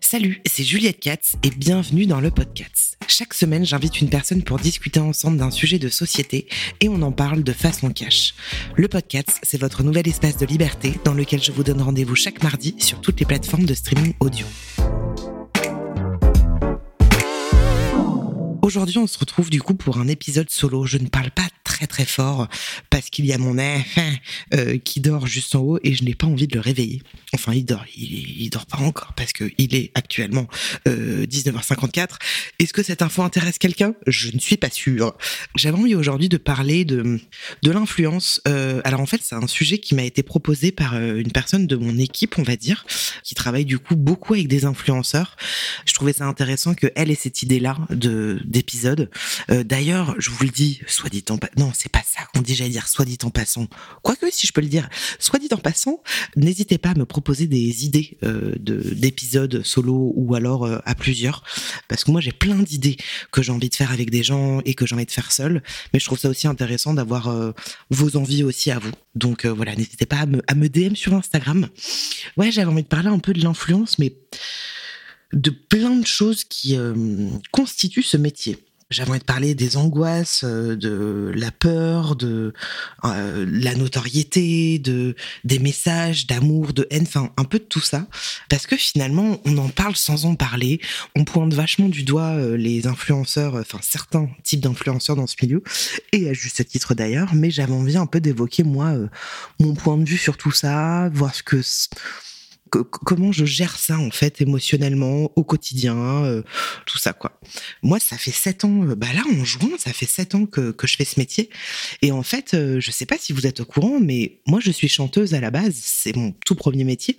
Salut, c'est Juliette Katz et bienvenue dans le podcast. Chaque semaine, j'invite une personne pour discuter ensemble d'un sujet de société et on en parle de façon cash. Le podcast, c'est votre nouvel espace de liberté dans lequel je vous donne rendez-vous chaque mardi sur toutes les plateformes de streaming audio. Aujourd'hui, on se retrouve du coup pour un épisode solo. Je ne parle pas très très fort parce qu'il y a mon enfant euh, qui dort juste en haut et je n'ai pas envie de le réveiller. Enfin, il dort, il, dort pas encore parce que il est actuellement euh, 19h54. Est-ce que cette info intéresse quelqu'un? Je ne suis pas sûre. J'avais envie aujourd'hui de parler de de l'influence. Euh, alors en fait, c'est un sujet qui m'a été proposé par euh, une personne de mon équipe, on va dire, qui travaille du coup beaucoup avec des influenceurs. Je trouvais ça intéressant que elle ait cette idée-là de d'épisode. Euh, D'ailleurs, je vous le dis, soit dit en pa- non, c'est pas ça qu'on dit, j'allais dire soit dit en passant. Quoique, si je peux le dire, soit dit en passant, n'hésitez pas à me proposer des idées euh, de d'épisodes solo ou alors euh, à plusieurs, parce que moi j'ai plein d'idées que j'ai envie de faire avec des gens et que j'ai envie de faire seul. Mais je trouve ça aussi intéressant d'avoir vos envies aussi à vous. Donc voilà, n'hésitez pas à me, à me DM sur Instagram. Ouais, j'avais envie de parler un peu de l'influence, mais de plein de choses qui euh, constituent ce métier. J'avais envie de parler des angoisses, euh, de la peur, de euh, la notoriété, de des messages d'amour, de haine, enfin un peu de tout ça, parce que finalement on en parle sans en parler. On pointe vachement du doigt les influenceurs, enfin certains types d'influenceurs dans ce milieu, et à juste titre d'ailleurs. Mais j'avais envie un peu d'évoquer moi mon point de vue sur tout ça, voir ce que comment je gère ça en fait émotionnellement au quotidien, euh, tout ça quoi. Moi, ça fait sept ans, euh, bah là en juin, ça fait sept ans que, que je fais ce métier. Et en fait, euh, je sais pas si vous êtes au courant, mais moi je suis chanteuse à la base, c'est mon tout premier métier.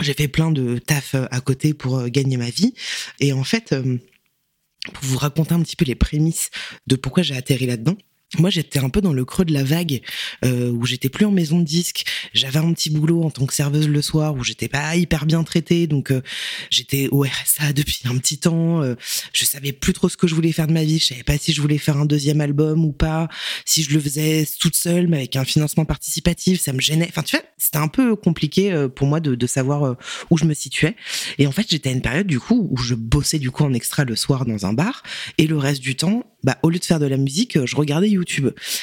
J'ai fait plein de taf euh, à côté pour gagner ma vie. Et en fait, pour vous raconter un petit peu les prémices de pourquoi j'ai atterri là-dedans. Moi, j'étais un peu dans le creux de la vague euh, où j'étais plus en maison de disque. J'avais un petit boulot en tant que serveuse le soir où j'étais pas hyper bien traitée, donc euh, j'étais au RSA depuis un petit temps. euh, je savais plus trop ce que je voulais faire de ma vie. Je savais pas si je voulais faire un deuxième album ou pas, si je le faisais toute seule mais avec un financement participatif, ça me gênait. Enfin, tu vois, c'était un peu compliqué euh, pour moi de, savoir où je me situais. Et en fait, j'étais à une période du coup où je bossais du coup en extra le soir dans un bar et le reste du temps, bah au lieu de faire de la musique, je regardais YouTube.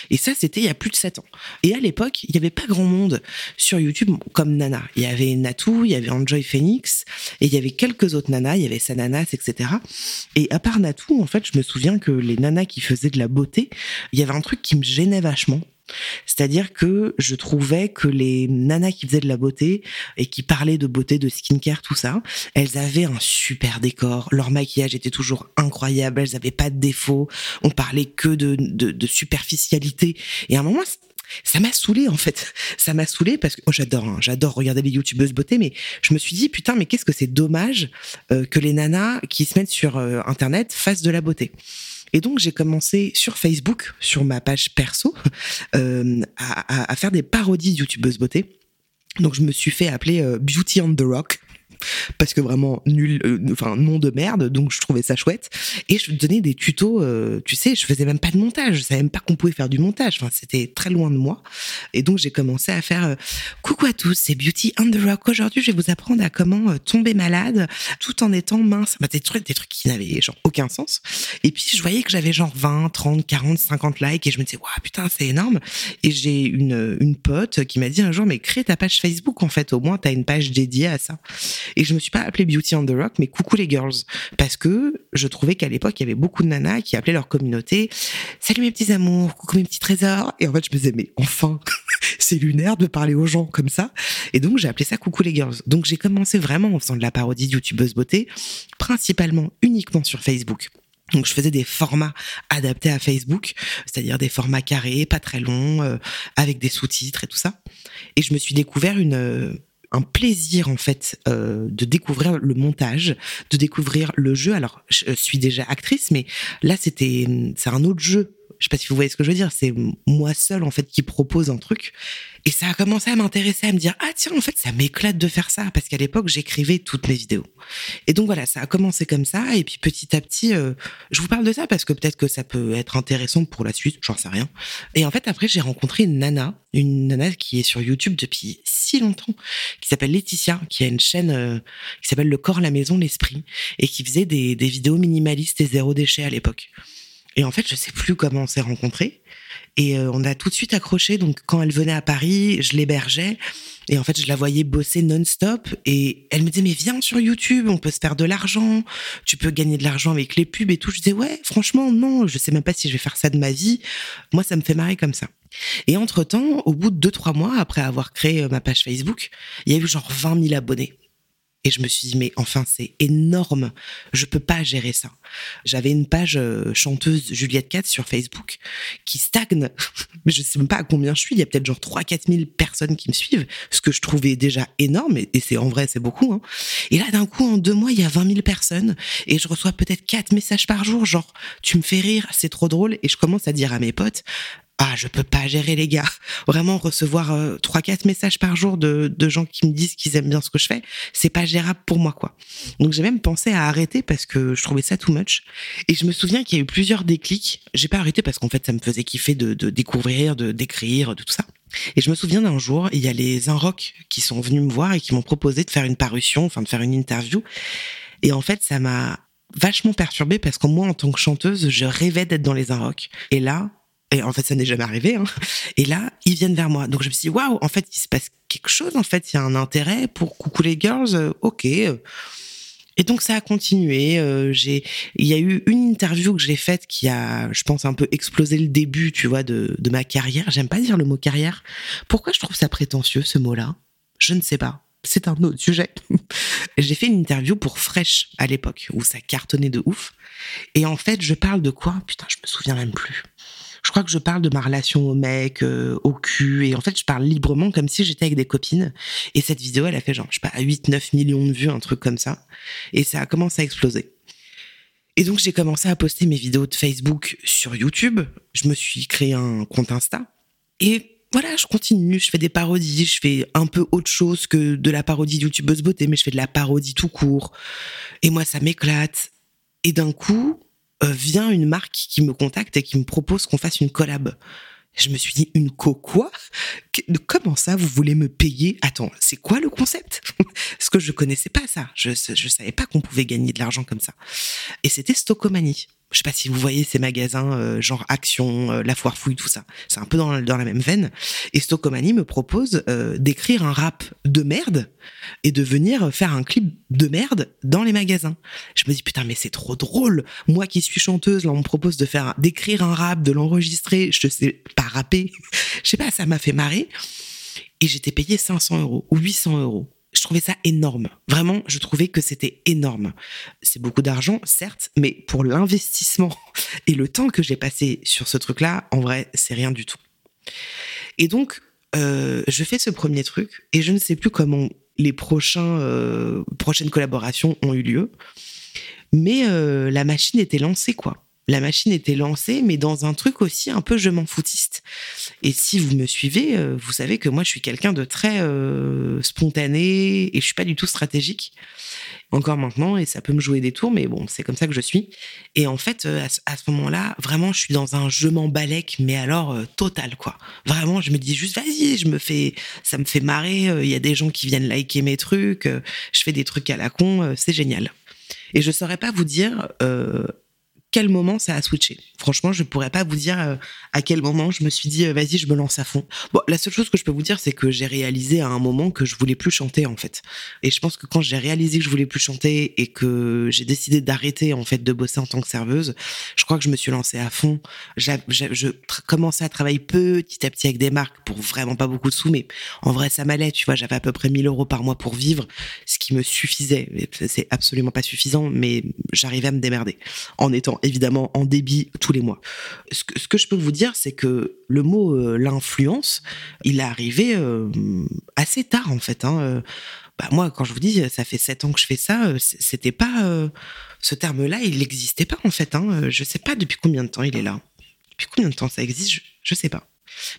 Et ça, c'était il y a plus de sept ans. Et à l'époque, il y avait pas grand monde sur YouTube comme Nana. Il y avait Natou, il y avait Enjoy Phoenix, et il y avait quelques autres nanas, il y avait Sananas, etc. Et à part Natou, en fait, je me souviens que les nanas qui faisaient de la beauté, il y avait un truc qui me gênait vachement. C'est-à-dire que je trouvais que les nanas qui faisaient de la beauté et qui parlaient de beauté, de skincare, tout ça, elles avaient un super décor. Leur maquillage était toujours incroyable. Elles avaient pas de défauts. On parlait que de, de, superficialité. Et à un moment, ça m'a saoulé en fait. Ça m'a saoulé parce que moi j'adore, hein, j'adore regarder les youtubeuses beauté, mais je me suis dit putain mais qu'est-ce que c'est dommage euh, que les nanas qui se mettent sur euh, internet fassent de la beauté. Et donc j'ai commencé sur Facebook, sur ma page perso, euh, à, faire des parodies de youtubeuses beauté. Donc je me suis fait appeler euh, Beauty on the Rock parce que vraiment nul, euh, enfin nom de merde, donc je trouvais ça chouette. Et je donnais des tutos, euh, tu sais, je faisais même pas de montage, je savais même pas qu'on pouvait faire du montage, enfin c'était très loin de moi. Et donc j'ai commencé à faire euh, coucou à tous, c'est Beauty on the Rock. Aujourd'hui, je vais vous apprendre à comment euh, tomber malade tout en étant mince. Bah, des trucs, des trucs qui n'avaient genre aucun sens. Et puis je voyais que j'avais genre 20, 30, 40, 50 likes et je me disais waouh putain c'est énorme. Et j'ai une une pote qui m'a dit un jour mais crée ta page Facebook en fait, au moins t'as une page dédiée à ça. Et je me suis pas appelée Beauty on the Rock, mais coucou les girls. Parce que je trouvais qu'à l'époque, il y avait beaucoup de nanas qui appelaient leur communauté Salut mes petits amours, coucou mes petits trésors. Et en fait, je me disais, mais enfin, c'est lunaire de parler aux gens comme ça. Et donc, j'ai appelé ça coucou les girls. Donc, j'ai commencé vraiment en faisant de la parodie de youtubeuse beauté, principalement uniquement sur Facebook. Donc je faisais des formats adaptés à Facebook, c'est-à-dire des formats carrés, pas très longs, euh, avec des sous-titres et tout ça. Et je me suis découvert une euh, un plaisir en fait euh, de découvrir le montage, de découvrir le jeu. Alors je suis déjà actrice, mais là c'était c'est un autre jeu. Je sais pas si vous voyez ce que je veux dire. C'est moi seule en fait qui propose un truc et ça a commencé à m'intéresser, à me dire, ah tiens, en fait, ça m'éclate de faire ça, parce qu'à l'époque, j'écrivais toutes mes vidéos. Et donc voilà, ça a commencé comme ça, et puis petit à petit, euh, je vous parle de ça parce que peut-être que ça peut être intéressant pour la suite, j'en sais rien. Et en fait, après, j'ai rencontré une nana, une nana qui est sur YouTube depuis si longtemps, qui s'appelle Laetitia, qui a une chaîne euh, qui s'appelle Le corps, la maison, l'esprit, et qui faisait des, des vidéos minimalistes et zéro déchet à l'époque. Et en fait, je sais plus comment on s'est rencontrés. Et euh, on a tout de suite accroché. Donc, quand elle venait à Paris, je l'hébergeais. Et en fait, je la voyais bosser non-stop. Et elle me disait, mais viens sur YouTube, on peut se faire de l'argent. Tu peux gagner de l'argent avec les pubs et tout. Je disais, ouais, franchement, non, je sais même pas si je vais faire ça de ma vie. Moi, ça me fait marrer comme ça. Et entre-temps, au bout de deux, trois mois, après avoir créé euh, ma page Facebook, il y a eu genre 20 000 abonnés. Et je me suis dit, mais enfin, c'est énorme. Je peux pas gérer ça. J'avais une page euh, chanteuse Juliette Katz sur Facebook qui stagne. Mais je sais même pas à combien je suis. Il y a peut-être genre 3 4 000 personnes qui me suivent, ce que je trouvais déjà énorme. Et, c'est en vrai, c'est beaucoup. Hein. Et là, d'un coup, en deux mois, il y a 20 000 personnes et je reçois peut-être quatre messages par jour. Genre, tu me fais rire, c'est trop drôle. Et je commence à dire à mes potes, ah, je peux pas gérer les gars. Vraiment recevoir euh, trois quatre messages par jour de, de gens qui me disent qu'ils aiment bien ce que je fais, c'est pas gérable pour moi quoi. Donc j'ai même pensé à arrêter parce que je trouvais ça too much. Et je me souviens qu'il y a eu plusieurs déclics. J'ai pas arrêté parce qu'en fait ça me faisait kiffer de, de découvrir, de d'écrire, de tout ça. Et je me souviens d'un jour, il y a les Inrock qui sont venus me voir et qui m'ont proposé de faire une parution, enfin de faire une interview. Et en fait, ça m'a vachement perturbée parce que moi, en tant que chanteuse, je rêvais d'être dans les Inrock. Et là, et en fait, ça n'est jamais arrivé. Hein. Et là, ils viennent vers moi. Donc je me suis dit, waouh, en fait, il se passe quelque chose. En fait, il y a un intérêt pour Coucou les Girls. Euh, ok. Et donc ça a continué. Euh, j'ai, il y a eu une interview que j'ai faite qui a, je pense, un peu explosé le début, tu vois, de, de ma carrière. J'aime pas dire le mot carrière. Pourquoi je trouve ça prétentieux ce mot-là? Je ne sais pas. C'est un autre sujet. j'ai fait une interview pour Fresh à l'époque où ça cartonnait de ouf. Et en fait, je parle de quoi? Putain, je me souviens même plus je crois que je parle de ma relation au mec, euh, au cul, et en fait, je parle librement comme si j'étais avec des copines. Et cette vidéo, elle a fait genre, je sais pas, 8, 9 millions de vues, un truc comme ça. Et ça a commencé à exploser. Et donc, j'ai commencé à poster mes vidéos de Facebook sur YouTube. Je me suis créé un compte Insta. Et voilà, je continue, je fais des parodies, je fais un peu autre chose que de la parodie YouTubeuse beauté, mais je fais de la parodie tout court. Et moi, ça m'éclate. Et d'un coup, vient une marque qui me contacte et qui me propose qu'on fasse une collab. Je me suis dit, une co quoi? Comment ça, vous voulez me payer? Attends, c'est quoi le concept? Parce que je connaissais pas ça. Je, je savais pas qu'on pouvait gagner de l'argent comme ça. Et c'était Stockomanie je sais pas si vous voyez ces magasins euh, genre Action, euh, La Foire Fouille, tout ça. C'est un peu dans, la même veine. Et Stockomanie me propose euh, d'écrire un rap de merde et de venir faire un clip de merde dans les magasins. Je me dis putain mais c'est trop drôle. Moi qui suis chanteuse, là on me propose de faire d'écrire un rap, de l'enregistrer. Je sais pas rapper. je sais pas, ça m'a fait marrer. Et j'étais payé 500 euros ou 800 euros je trouvais ça énorme. Vraiment, je trouvais que c'était énorme. C'est beaucoup d'argent, certes, mais pour l'investissement et le temps que j'ai passé sur ce truc-là, en vrai, c'est rien du tout. Et donc, euh, je fais ce premier truc et je ne sais plus comment les prochains, euh, prochaines collaborations ont eu lieu, mais euh, la machine était lancée, quoi la machine était lancée, mais dans un truc aussi un peu je m'en foutiste. Et si vous me suivez, euh, vous savez que moi je suis quelqu'un de très euh, spontané et je suis pas du tout stratégique. Encore maintenant, et ça peut me jouer des tours, mais bon, c'est comme ça que je suis. Et en fait, euh, à, ce moment-là, vraiment, je suis dans un je m'en balèque, mais alors total quoi. Vraiment, je me dis juste vas-y, je me fais, ça me fait marrer. Il y a des gens qui viennent liker mes trucs, je fais des trucs à la con, c'est génial. Et je saurais pas vous dire quel moment ça a switché. Franchement, je pourrais pas vous dire euh, à quel moment je me suis dit euh, vas-y, je me lance à fond. Bon, la seule chose que je peux vous dire, c'est que j'ai réalisé à un moment que je voulais plus chanter en fait. Et je pense que quand j'ai réalisé que je voulais plus chanter et que j'ai décidé d'arrêter en fait de bosser en tant que serveuse, je crois que je me suis lancée à fond. je commençais à travailler petit à petit avec des marques pour vraiment pas beaucoup de sous, mais en vrai ça m'allait. Tu vois, j'avais à peu près 1000 euros par mois pour vivre, ce qui me suffisait. C'est absolument pas suffisant, mais j'arrivais à me démerder en étant évidemment en débit tous les mois. Ce que, je peux vous dire, c'est que le mot euh, l'influence, il est arrivé euh, assez tard en fait. Hein. Euh, bah, moi, quand je vous dis, ça fait sept ans que je fais ça, c'était pas ce terme-là, il n'existait pas en fait. Hein. Je sais pas depuis combien de temps il est là. Depuis combien de temps ça existe, je, je sais pas.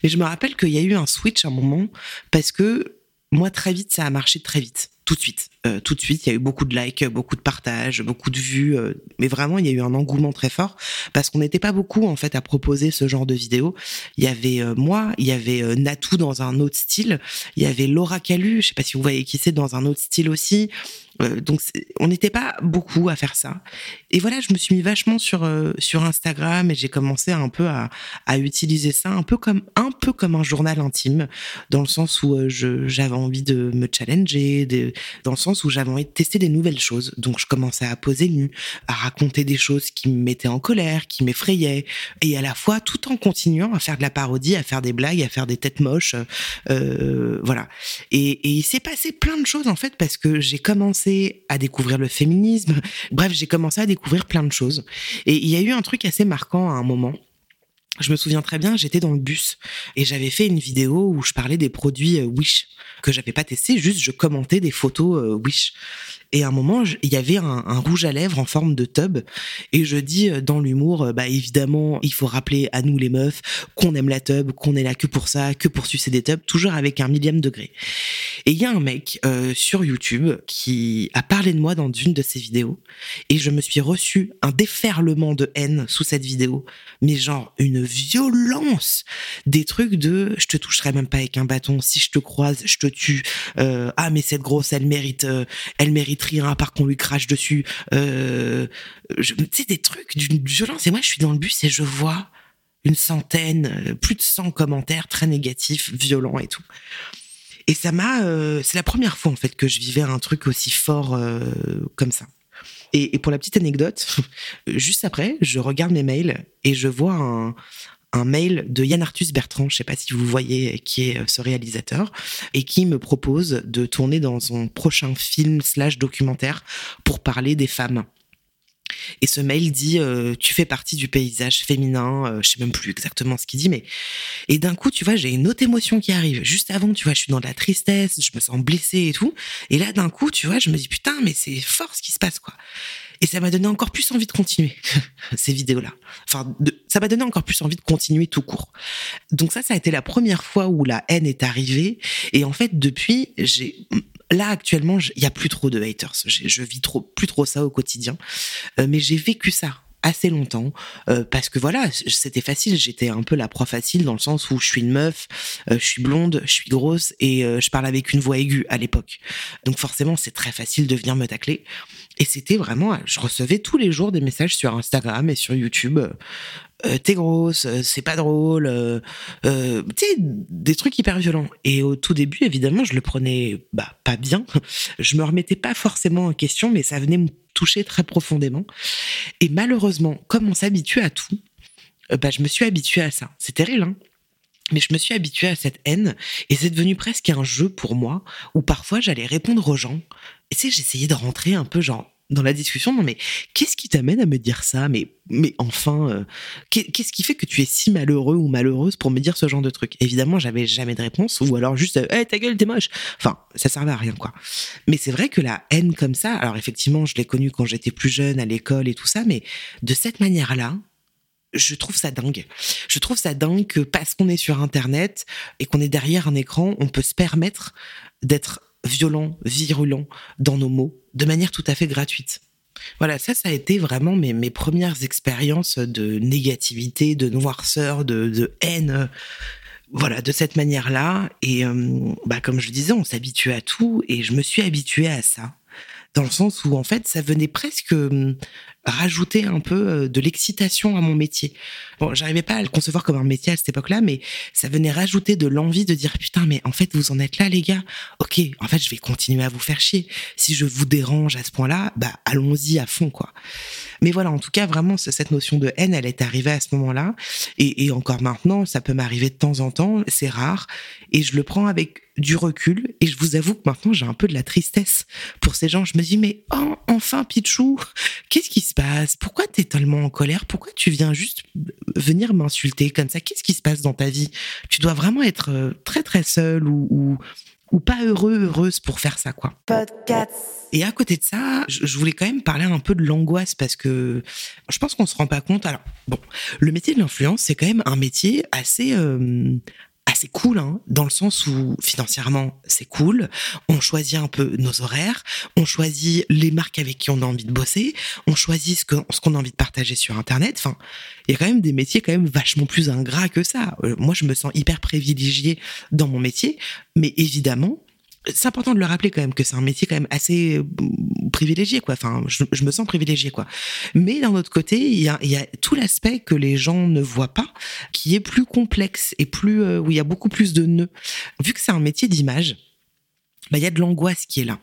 Mais je me rappelle qu'il y a eu un switch à un moment parce que moi, très vite, ça a marché très vite. Tout de suite. Euh, tout de suite, il y a eu beaucoup de likes, beaucoup de partages, beaucoup de vues. euh, mais vraiment, il y a eu un engouement très fort parce qu'on n'était pas beaucoup, en fait, à proposer ce genre de vidéos. Il y avait euh, moi, il y avait Natou dans un autre style. Il y avait Laura Calu, je sais pas si vous voyez qui c'est, dans un autre style aussi. Donc, on n'était pas beaucoup à faire ça. Et voilà, je me suis mis vachement sur, sur Instagram et j'ai commencé un peu à, à utiliser ça un peu comme, un peu comme un journal intime dans le sens où j'avais envie de me challenger, dans le sens où j'avais envie de tester des nouvelles choses. Donc je commençais à poser nu, à raconter des choses qui me mettaient en colère, qui m'effrayaient, et à la fois tout en continuant à faire de la parodie, à faire des blagues, à faire des têtes moches, euh, voilà. Et, et il s'est passé plein de choses en fait parce que j'ai commencé à découvrir le féminisme. Bref, j'ai commencé à découvrir plein de choses. Et il y a eu un truc assez marquant à un moment. Je me souviens très bien, j'étais dans le bus et j'avais fait une vidéo où je parlais des produits euh, Wish que j'avais pas testé, juste je commentais des photos euh, Wish. Et à un moment, il y avait un, rouge à lèvres en forme de tub. Et je dis euh, dans l'humour, euh, bah évidemment, il faut rappeler à nous les meufs qu'on aime la tub, qu'on est là que pour ça, que pour sucer des tubs, toujours avec un millième degré. Et il y a un mec euh, sur YouTube qui a parlé de moi dans une de ses vidéos. Et je me suis reçu un déferlement de haine sous cette vidéo, mais genre une violence, des trucs de je te toucherai même pas avec un bâton, si je te croise, je te tue. Ah mais cette grosse, elle mérite, elle mérite rien à part qu'on lui crache dessus. Euh, tu sais des trucs d'une violence et moi je suis dans le bus et je vois une centaine, euh, plus de 100 commentaires très négatifs, violents et tout. Et ça m'a, euh, c'est la première fois en fait que je vivais un truc aussi fort euh, comme ça. Et pour la petite anecdote, juste après, je regarde mes mails et je vois un, un mail de Yann Arthus Bertrand, je sais pas si vous voyez qui est euh, ce réalisateur, et qui me propose de tourner dans son prochain film slash documentaire pour parler des femmes. Et ce mail dit euh, tu fais partie du paysage féminin, euh, je sais même plus exactement ce qu'il dit, mais et d'un coup tu vois j'ai une autre émotion qui arrive. Juste avant tu vois je suis dans de la tristesse, je me sens blessée et tout, et là d'un coup tu vois je me dis putain mais c'est fort ce qui se passe quoi. Et ça m'a donné encore plus envie de continuer ces vidéos-là. Enfin, ça m'a donné encore plus envie de continuer tout court. Donc ça, ça a été la première fois où la haine est arrivée. Et en fait, depuis, là actuellement, il y a plus trop de haters. Je vis trop, plus trop ça au quotidien. Euh, mais j'ai vécu ça assez longtemps euh, parce que voilà c'était facile j'étais un peu la proie facile dans le sens où je suis une meuf euh, je suis blonde je suis grosse et je parle avec une voix aiguë à l'époque donc forcément c'est très facile de venir me tacler et c'était vraiment je recevais tous les jours des messages sur Instagram et sur YouTube euh, euh, t'es grosse, euh, c'est pas drôle, euh, euh, tu des trucs hyper violents. Et au tout début, évidemment, je le prenais bah, pas bien. Je me remettais pas forcément en question, mais ça venait me toucher très profondément. Et malheureusement, comme on s'habitue à tout, euh, bah, je me suis habituée à ça. C'est terrible, hein mais je me suis habituée à cette haine et c'est devenu presque un jeu pour moi où parfois j'allais répondre aux gens. Et tu sais, j'essayais de rentrer un peu genre dans la discussion. Non, mais qu'est-ce qui t'amène à me dire ça? Mais, mais enfin, euh, qu'est- qu'est-ce qui fait que tu es si malheureux ou malheureuse pour me dire ce genre de truc? Évidemment, j'avais jamais de réponse ou alors juste, euh, hey, ta gueule, t'es moche. Enfin, ça servait à rien, quoi. Mais c'est vrai que la haine comme ça, alors effectivement, je l'ai connue quand j'étais plus jeune, à l'école et tout ça, mais de cette manière-là, je trouve ça dingue. Je trouve ça dingue que parce qu'on est sur Internet et qu'on est derrière un écran, on peut se permettre d'être violent, virulent dans nos mots de manière tout à fait gratuite. Voilà, ça, ça a été vraiment mes, mes premières expériences de négativité, de noirceur, de, de haine. euh, Voilà, de cette manière-là. Et euh, bah, comme je disais, on s'habitue à tout et je me suis habituée à ça. Dans le sens où, en fait, ça venait presque euh, rajouter un peu euh, de l'excitation à mon métier. Bon, j'arrivais pas à le concevoir comme un métier à cette époque-là, mais ça venait rajouter de l'envie de dire putain, mais en fait, vous en êtes là, les gars. Ok, en fait, je vais continuer à vous faire chier. Si je vous dérange à ce point-là, bah, allons-y à fond, quoi. Mais voilà, en tout cas, vraiment, ce- cette notion de haine, elle est arrivée à ce moment-là. Et, et encore maintenant, ça peut m'arriver de temps en temps. C'est rare. Et je le prends avec du recul et je vous avoue que maintenant j'ai un peu de la tristesse pour ces gens. Je me dis mais oh, enfin Pichou, qu'est-ce qui se passe? Pourquoi t'es tellement en colère? Pourquoi tu viens juste venir m'insulter comme ça? Qu'est-ce qui se passe dans ta vie? Tu dois vraiment être euh, très très seul ou, ou ou pas heureux, heureuse pour faire ça, quoi. Podcast. Et à côté de ça, je je voulais quand même parler un peu de l'angoisse parce que je pense qu'on se rend pas compte. Alors, bon, le métier de l'influence, c'est quand même un métier assez, euh, assez cool, hein, dans le sens où financièrement, c'est cool. On choisit un peu nos horaires, on choisit les marques avec qui on a envie de bosser, on choisit ce que- ce qu'on a envie de partager sur Internet. Enfin, il y a quand même des métiers quand même vachement plus ingrats que ça. Euh, moi, je me sens hyper privilégiée dans mon métier, mais évidemment, c'est important de le rappeler quand même que c'est un métier quand même assez euh, privilégié quoi. Enfin je, me sens privilégié quoi. Mais d'un autre côté il y a, il y a tout l'aspect que les gens ne voient pas qui est plus complexe et plus euh, où il y a beaucoup plus de nœuds. Vu que c'est un métier d'image bah, il y a de l'angoisse qui est là.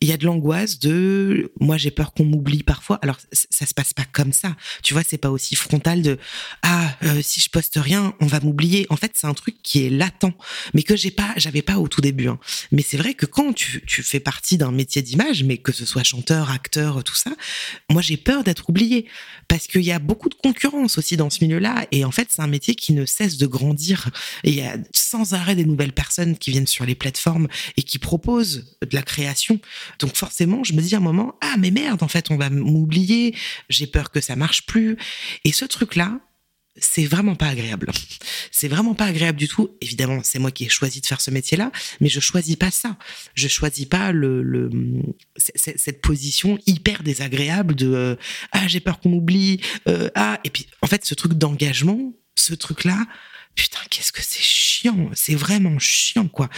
Il y a de l'angoisse de moi j'ai peur qu'on m'oublie parfois. Alors ça se passe pas comme ça. Tu vois, c'est pas aussi frontal de ah euh, si je poste rien, on va m'oublier. En fait, c'est un truc qui est latent, mais que j'ai pas j'avais pas au tout début. hein. Mais c'est vrai que quand tu, tu fais partie d'un métier d'image, mais que ce soit chanteur, acteur, tout ça, moi j'ai peur d'être oublié parce qu'il y a beaucoup de concurrence aussi dans ce milieu-là. Et en fait, c'est un métier qui ne cesse de grandir. Il y a sans arrêt des nouvelles personnes qui viennent sur les plateformes et qui proposent de la création. Donc forcément, je me dis à un moment, ah mais merde, en fait, on va m'oublier. J'ai peur que ça marche plus. Et ce truc-là, c'est vraiment pas agréable. C'est vraiment pas agréable du tout. Évidemment, c'est moi qui ai choisi de faire ce métier-là, mais je choisis pas ça. Je choisis pas le, cette position hyper désagréable de euh, ah j'ai peur qu'on m'oublie euh, ah et puis en fait ce truc d'engagement, ce truc-là, putain qu'est-ce que c'est c'est vraiment chiant quoi.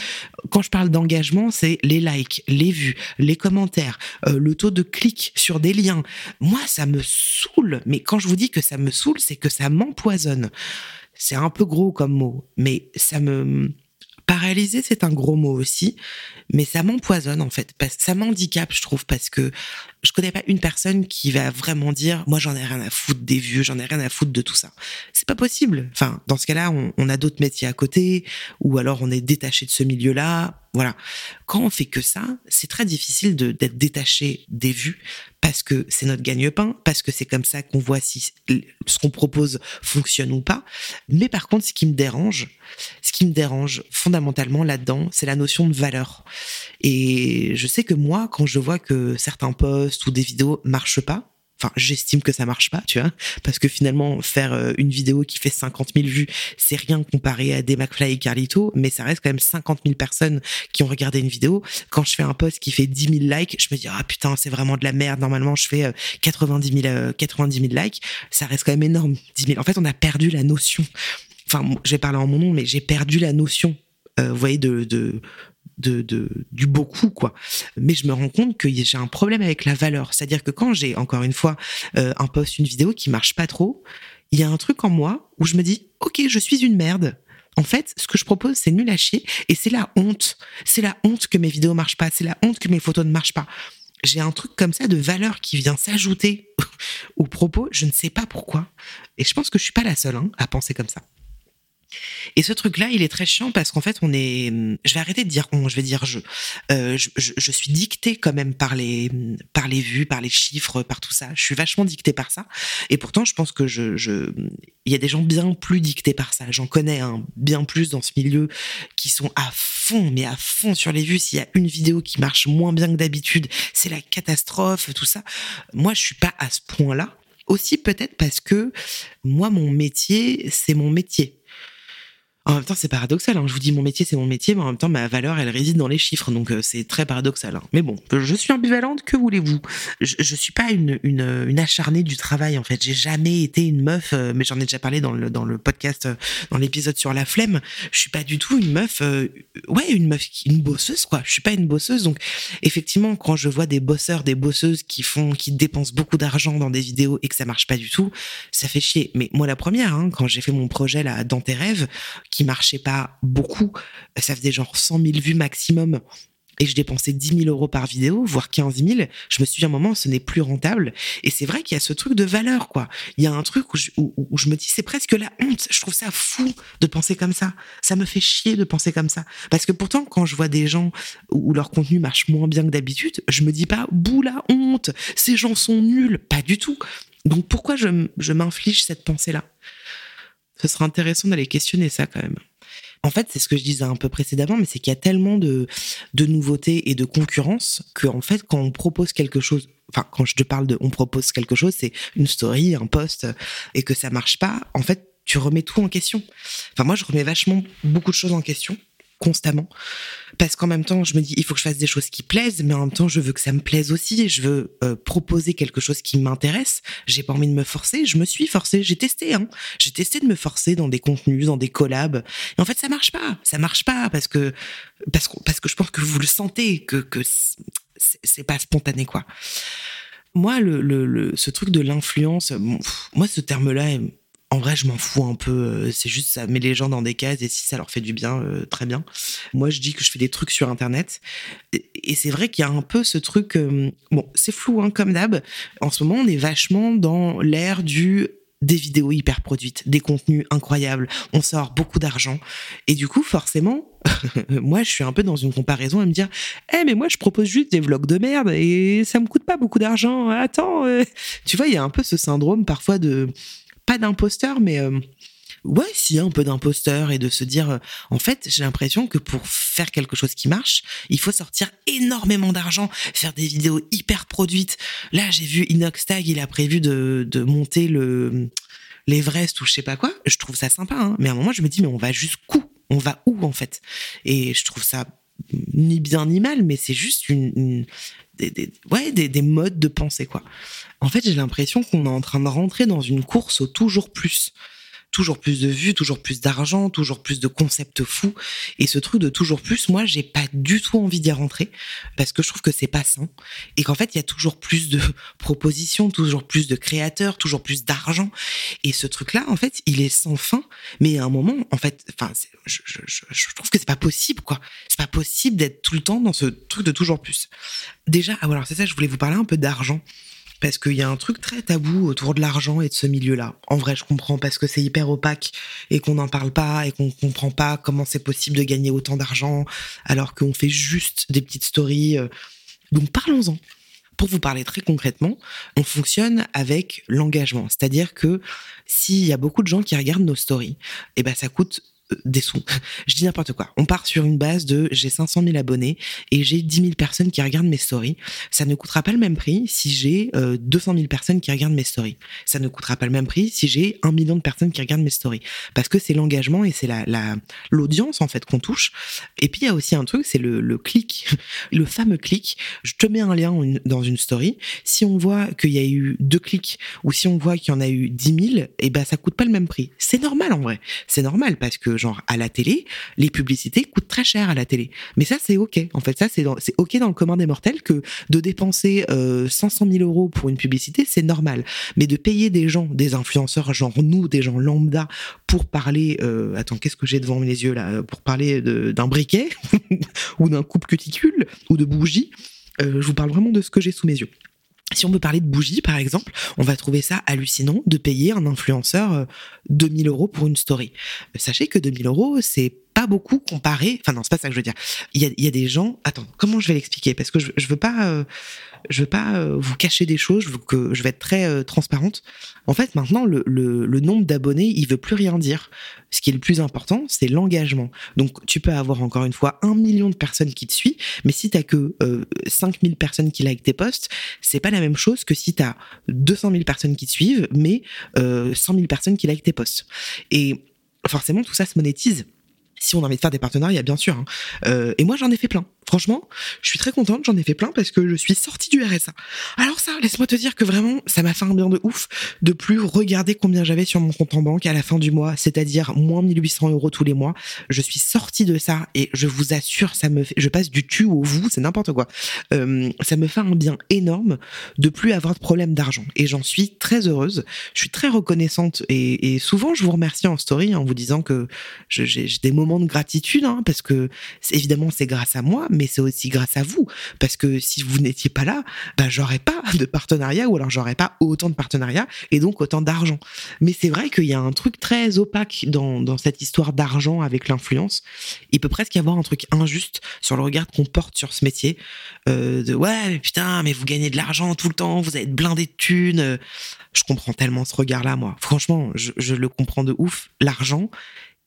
Quand je parle d'engagement, c'est les likes, les vues, les commentaires, euh, le taux de clics sur des liens. Moi, ça me saoule. Mais quand je vous dis que ça me saoule, c'est que ça m'empoisonne. C'est un peu gros comme mot, mais ça me paralyser, c'est un gros mot aussi, mais ça m'empoisonne en fait. Parce- Ça m'handicape, je trouve, parce que je connais pas une personne qui va vraiment dire, moi j'en ai rien à foutre des vues, j'en ai rien à foutre de tout ça. C'est pas possible. Enfin, dans ce cas-là, on, a d'autres métiers à côté, ou alors on est détaché de ce milieu-là. Voilà. Quand on fait que ça, c'est très difficile d'être détaché des vues parce que c'est notre gagne-pain, parce que c'est comme ça qu'on voit si ce qu'on propose fonctionne ou pas. Mais par contre, ce qui me dérange, ce qui me dérange fondamentalement là-dedans, c'est la notion de valeur. Et je sais que moi, quand je vois que certains posts ou des vidéos marchent pas, enfin, j'estime que ça marche pas, tu vois, parce que finalement, faire euh, une vidéo qui fait 50 000 vues, c'est rien comparé à des McFly et Carlito, mais ça reste quand même 50 000 personnes qui ont regardé une vidéo. Quand je fais un post qui fait 10 000 likes, je me dis, ah putain, c'est vraiment de la merde. Normalement, je fais euh, 90 000, euh, 90 000 likes. Ça reste quand même énorme, 10 000. En fait, on a perdu la notion. Enfin, je vais parler en mon nom, mais j'ai perdu la notion, euh, vous voyez, de, de, du beaucoup, quoi. Mais je me rends compte que j'ai un problème avec la valeur. C'est-à-dire que quand j'ai, encore une fois, euh, un post, une vidéo qui marche pas trop, il y a un truc en moi où je me dis, OK, je suis une merde. En fait, ce que je propose, c'est nul à chier et c'est la honte. C'est la honte que mes vidéos marchent pas. C'est la honte que mes photos ne marchent pas. J'ai un truc comme ça de valeur qui vient s'ajouter aux propos. Je ne sais pas pourquoi. Et je pense que je suis pas la seule hein, à penser comme ça. Et ce truc-là, il est très chiant parce qu'en fait, on est. Je vais arrêter de dire on, je vais dire je. Euh, je, je, suis dictée quand même par les, par les vues, par les chiffres, par tout ça. Je suis vachement dictée par ça. Et pourtant, je pense que je, il y a des gens bien plus dictés par ça. J'en connais bien plus dans ce milieu qui sont à fond, mais à fond sur les vues. S'il y a une vidéo qui marche moins bien que d'habitude, c'est la catastrophe, tout ça. Moi, je suis pas à ce point-là. Aussi peut-être parce que moi, mon métier, c'est mon métier. En même temps, c'est paradoxal. Hein. Je vous dis, mon métier, c'est mon métier, mais en même temps, ma valeur, elle réside dans les chiffres. Donc, euh, c'est très paradoxal. hein. Mais bon, je suis ambivalente. Que voulez-vous? Je, je suis pas une, une, acharnée du travail, en fait. J'ai jamais été une meuf, euh, mais j'en ai déjà parlé dans le, dans le podcast, euh, dans l'épisode sur la flemme. Je suis pas du tout une meuf, ouais, une meuf, une bosseuse, quoi. Je suis pas une bosseuse. Donc, effectivement, quand je vois des bosseurs, des bosseuses qui font, qui dépensent beaucoup d'argent dans des vidéos et que ça marche pas du tout, ça fait chier. Mais moi, la première, hein, quand j'ai fait mon projet là, dans tes rêves, qui marchait pas beaucoup, ça faisait genre 100 000 vues maximum. et je dépensais 10 000 euros par vidéo, voire 15 000, je me suis dit à un moment, ce n'est plus rentable. Et c'est vrai qu'il y a ce truc de valeur, quoi. Il y a un truc où je, me dis, c'est presque la honte. Je trouve ça fou de penser comme ça. Ça me fait chier de penser comme ça. Parce que pourtant, quand je vois des gens où leur contenu marche moins bien que d'habitude, je me dis pas, bouh la honte, ces gens sont nuls. Pas du tout. Donc pourquoi je, je m'inflige cette pensée-là? Ce serait intéressant d'aller questionner ça quand même. En fait, c'est ce que je disais un peu précédemment, mais c'est qu'il y a tellement de, de nouveautés et de concurrence que, en fait, quand on propose quelque chose, enfin, quand je te parle de on propose quelque chose, c'est une story, un post, et que ça marche pas, en fait, tu remets tout en question. Enfin, moi, je remets vachement beaucoup de choses en question constamment. Parce qu'en même temps, je me dis, il faut que je fasse des choses qui plaisent, mais en même temps, je veux que ça me plaise aussi. Je veux euh, proposer quelque chose qui m'intéresse. J'ai pas envie de me forcer. Je me suis forcée. J'ai testé. Hein. J'ai testé de me forcer dans des contenus, dans des collabs. Et en fait, ça marche pas. Ça marche pas parce que parce que parce que je pense que vous le sentez que que c'est pas spontané quoi. Moi, le, le, ce truc de l'influence, moi, ce terme-là, en vrai, je m'en fous un peu. Euh, c'est juste ça met les gens dans des cases et si ça leur fait du bien, euh, très bien. Moi, je dis que je fais des trucs sur Internet et, c'est vrai qu'il y a un peu ce truc. Euh, bon, c'est flou, hein, comme d'hab. En ce moment, on est vachement dans l'ère du des vidéos hyper produites, des contenus incroyables, on sort beaucoup d'argent. Et du coup, forcément, moi, je suis un peu dans une comparaison à me dire, eh, mais moi, je propose juste des vlogs de merde et ça me coûte pas beaucoup d'argent. Attends, tu vois, il y a un peu ce syndrome parfois de, pas d'imposteur, mais euh, ouais, si un peu d'imposteur et de se dire, euh, en fait, j'ai l'impression que pour faire quelque chose qui marche, il faut sortir énormément d'argent, faire des vidéos hyper produites. Là, j'ai vu Inoxtag, il a prévu de, de monter le l'Everest ou je sais pas quoi. Je trouve ça sympa, hein. mais à un moment, je me dis, mais on va jusqu'où? On va où en fait? Et je trouve ça ni bien ni mal, mais c'est juste une, des, ouais, des, des, modes de pensée, quoi. En fait, j'ai l'impression qu'on est en train de rentrer dans une course au toujours plus toujours plus de vues, toujours plus d'argent, toujours plus de concepts fous. Et ce truc de toujours plus, moi, j'ai pas du tout envie d'y rentrer parce que je trouve que c'est pas et qu'en fait, il y a toujours plus de propositions, toujours plus de créateurs, toujours plus d'argent. Et ce truc-là, en fait, il est sans fin. Mais à un moment, en fait, enfin, je, je, trouve que c'est pas possible, quoi. C'est pas possible d'être tout le temps dans ce truc de toujours plus. Déjà, ah, alors c'est ça, je voulais vous parler un peu d'argent parce qu'il y a un truc très tabou autour de l'argent et de ce milieu-là. En vrai, je comprends parce que c'est hyper opaque et qu'on n'en parle pas et qu'on comprend pas comment c'est possible de gagner autant d'argent alors qu'on fait juste des petites stories. Euh. Donc parlons-en. Pour vous parler très concrètement, on fonctionne avec l'engagement, c'est-à-dire que s'il y a beaucoup de gens qui regardent nos stories, eh ben ça coûte des sous. Je dis n'importe quoi. On part sur une base de j'ai 500 000 abonnés et j'ai 10 000 personnes qui regardent mes stories. Ça ne coûtera pas le même prix si j'ai 200 000 personnes qui regardent mes stories. Ça ne coûtera pas le même prix si j'ai un million de personnes qui regardent mes stories. Parce que c'est l'engagement et c'est la, l'audience en fait qu'on touche. Et puis il y a aussi un truc, c'est le, le clic, le fameux clic. Je te mets un lien dans une story. Si on voit qu'il y a eu deux clics ou si on voit qu'il y en a eu 10 000, et ben ça coûte pas le même prix. C'est normal en vrai. C'est normal parce que genre à la télé, les publicités coûtent très cher à la télé. Mais ça, c'est ok. En fait, ça, c'est ok dans le commun des mortels que de dépenser euh, 500 000 euros pour une publicité, c'est normal. Mais de payer des gens, des influenceurs, genre nous, des gens lambda, pour parler, euh, attends, qu'est-ce que j'ai devant mes yeux là, pour parler d'un briquet ou d'un coupe cuticule ou de bougie. Euh, je vous parle vraiment de ce que j'ai sous mes yeux. Si on veut parler de bougies, par exemple, on va trouver ça hallucinant de payer un influenceur 2000 euh, euros pour une story. Sachez que 2000 euros, c'est pas beaucoup comparé. Enfin non, c'est pas ça que je veux dire. Il y a, des gens. Attends, comment je vais l'expliquer? Parce que je, je veux pas, euh, je veux pas euh, vous cacher des choses. Je veux vais être très euh, transparente. En fait, maintenant, le, nombre d'abonnés, il veut plus rien dire. Ce qui est le plus important, c'est l'engagement. Donc, tu peux avoir encore une fois un million de personnes qui te suivent, mais si t'as que euh, 5000 personnes qui likent tes posts, c'est pas la même chose que si t'as 200 000 personnes qui te suivent, mais euh, 100 000 personnes qui likent tes posts. Et forcément, tout ça se monétise si on a envie de faire des partenariats, bien sûr. Hein. Euh, et moi, j'en ai fait plein. Franchement, je suis très contente, j'en ai fait plein parce que je suis sortie du RSA. Alors ça, laisse-moi te dire que vraiment, ça m'a fait un bien de ouf de plus regarder combien j'avais sur mon compte en banque à la fin du mois, c'est-à-dire moins 1800 euros tous les mois. Je suis sortie de ça et je vous assure, ça me fait, je passe du tu au vous, c'est n'importe quoi. Euh, ça me fait un bien énorme de plus avoir de problème d'argent et j'en suis très heureuse. Je suis très reconnaissante et, souvent je vous remercie en story en vous disant que j'ai des moments de gratitude hein, parce que évidemment c'est grâce à moi c'est aussi grâce à vous. Parce que si vous n'étiez pas là, bah, j'aurais pas de partenariat ou alors j'aurais pas autant de partenariats et donc autant d'argent. Mais c'est vrai qu'il y a un truc très opaque dans, dans cette histoire d'argent avec l'influence. Il peut presque y avoir un truc injuste sur le regard qu'on porte sur ce métier. Euh, de ouais, mais putain, mais vous gagnez de l'argent tout le temps, vous êtes blindé de thunes. Je comprends tellement ce regard-là, moi. Franchement, je le comprends de ouf. L'argent,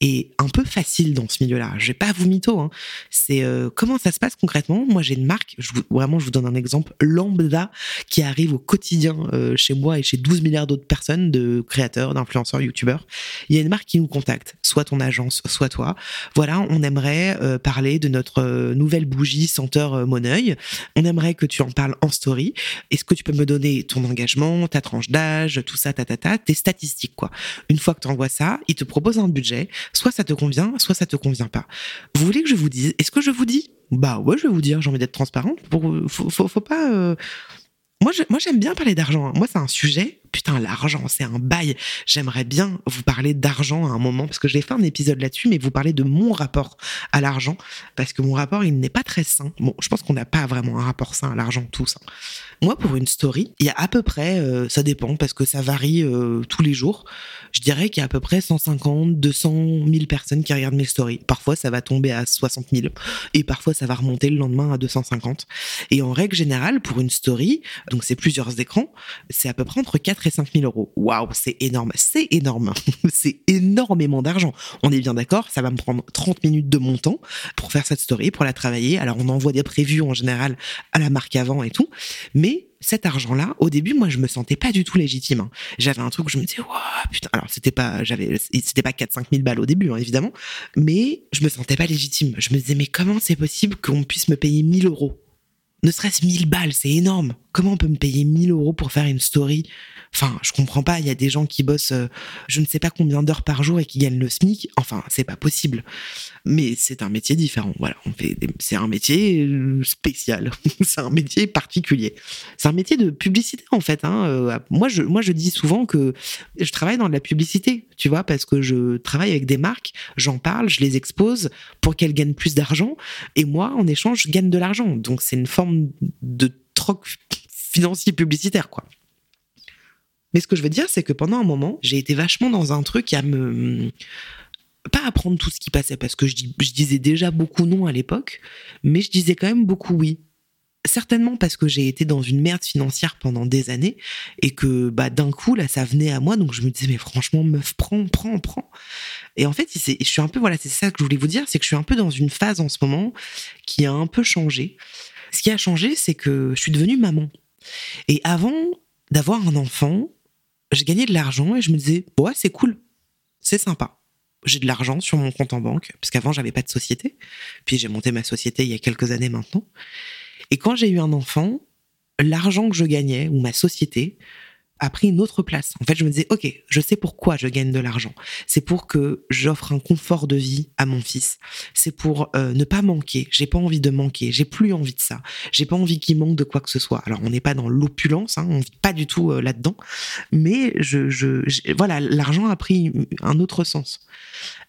est un peu facile dans ce milieu-là. Je vais pas vous mytho. Hein. C'est euh, comment ça se passe concrètement? Moi, j'ai une marque. Vraiment, je vous donne un exemple lambda qui arrive au quotidien euh, chez moi et chez 12 milliards d'autres personnes, de créateurs, d'influenceurs, youtubeurs. Il y a une marque qui nous contacte, soit ton agence, soit toi. Voilà, on aimerait euh, parler de notre nouvelle bougie senteur Moneuil. On aimerait que tu en parles en story. Est-ce que tu peux me donner ton engagement, ta tranche d'âge, tout ça, ta, ta, ta, tes statistiques, quoi. Une fois que tu envoies ça, ils te proposent un budget soit ça te convient, soit ça te convient pas. Vous voulez que je vous dise Est-ce que je vous dis? Bah ouais, je vais vous dire. J'ai envie d'être transparente. Pour, faut, pas. Euh, moi, moi, j'aime bien parler d'argent. Hein. Moi, c'est un sujet putain, l'argent, c'est un bail. J'aimerais bien vous parler d'argent à un moment, parce que j'ai fait un épisode là-dessus, mais vous parler de mon rapport à l'argent, parce que mon rapport, il n'est pas très sain. Bon, je pense qu'on n'a pas vraiment un rapport sain à l'argent tous. Hein. Moi, pour une story, il y a à peu près, euh, ça dépend, parce que ça varie euh, tous les jours, je dirais qu'il y a à peu près 150, 200 000 personnes qui regardent mes stories. Parfois, ça va tomber à 60 000, et parfois, ça va remonter le lendemain à 250. Et en règle générale, pour une story, donc c'est plusieurs écrans, c'est à peu près entre 4 et 5 000 euros. Waouh, c'est énorme. C'est énorme. c'est énormément d'argent. On est bien d'accord, ça va me prendre 30 minutes de mon temps pour faire cette story, pour la travailler. Alors, on envoie des prévus en général à la marque avant et tout. Mais cet argent-là, au début, moi, je me sentais pas du tout légitime. Hein. J'avais un truc où je me disais, waouh, putain. Alors, c'était pas, j'avais, c'était pas 4-5 000 balles au début, hein, évidemment. Mais je me sentais pas légitime. Je me disais, mais comment c'est possible qu'on puisse me payer 1000 euros? Ne serait-ce 1000 balles, c'est énorme. Comment on peut me payer 1000 euros pour faire une story? Enfin, je comprends pas. Il y a des gens qui bossent, euh, je ne sais pas combien d'heures par jour et qui gagnent le SMIC. Enfin, c'est pas possible. Mais c'est un métier différent. Voilà. C'est un métier euh, spécial. c'est un métier particulier. C'est un métier de publicité en fait. Hein. Euh, moi, je, moi, je dis souvent que je travaille dans la publicité. Tu vois, parce que je travaille avec des marques, j'en parle, je les expose pour qu'elles gagnent plus d'argent. Et moi, en échange, je gagne de l'argent. Donc, c'est une forme de troc financier publicitaire, quoi. Mais ce que je veux dire, c'est que pendant un moment, j'ai été vachement dans un truc à me pas apprendre tout ce qui passait parce que je, disais déjà beaucoup non à l'époque, mais je disais quand même beaucoup oui. Certainement parce que j'ai été dans une merde financière pendant des années et que bah d'un coup là ça venait à moi donc je me disais mais franchement meuf prends prends prends. Et en fait je suis un peu voilà c'est ça que je voulais vous dire c'est que je suis un peu dans une phase en ce moment qui a un peu changé. Ce qui a changé c'est que je suis devenue maman. Et avant d'avoir un enfant j'ai gagné de l'argent et je me disais, ouais, c'est cool, c'est sympa. J'ai de l'argent sur mon compte en banque, parce qu'avant, j'avais pas de société. Puis j'ai monté ma société il y a quelques années maintenant. Et quand j'ai eu un enfant, l'argent que je gagnais, ou ma société, a pris une autre place. En fait, je me disais, OK, je sais pourquoi je gagne de l'argent. C'est pour que j'offre un confort de vie à mon fils. C'est pour euh, ne pas manquer. J'ai pas envie de manquer. J'ai plus envie de ça. J'ai pas envie qu'il manque de quoi que ce soit. Alors, on n'est pas dans l'opulence, hein, on vit pas du tout euh, là-dedans. Mais je, je, voilà, l'argent a pris un autre sens.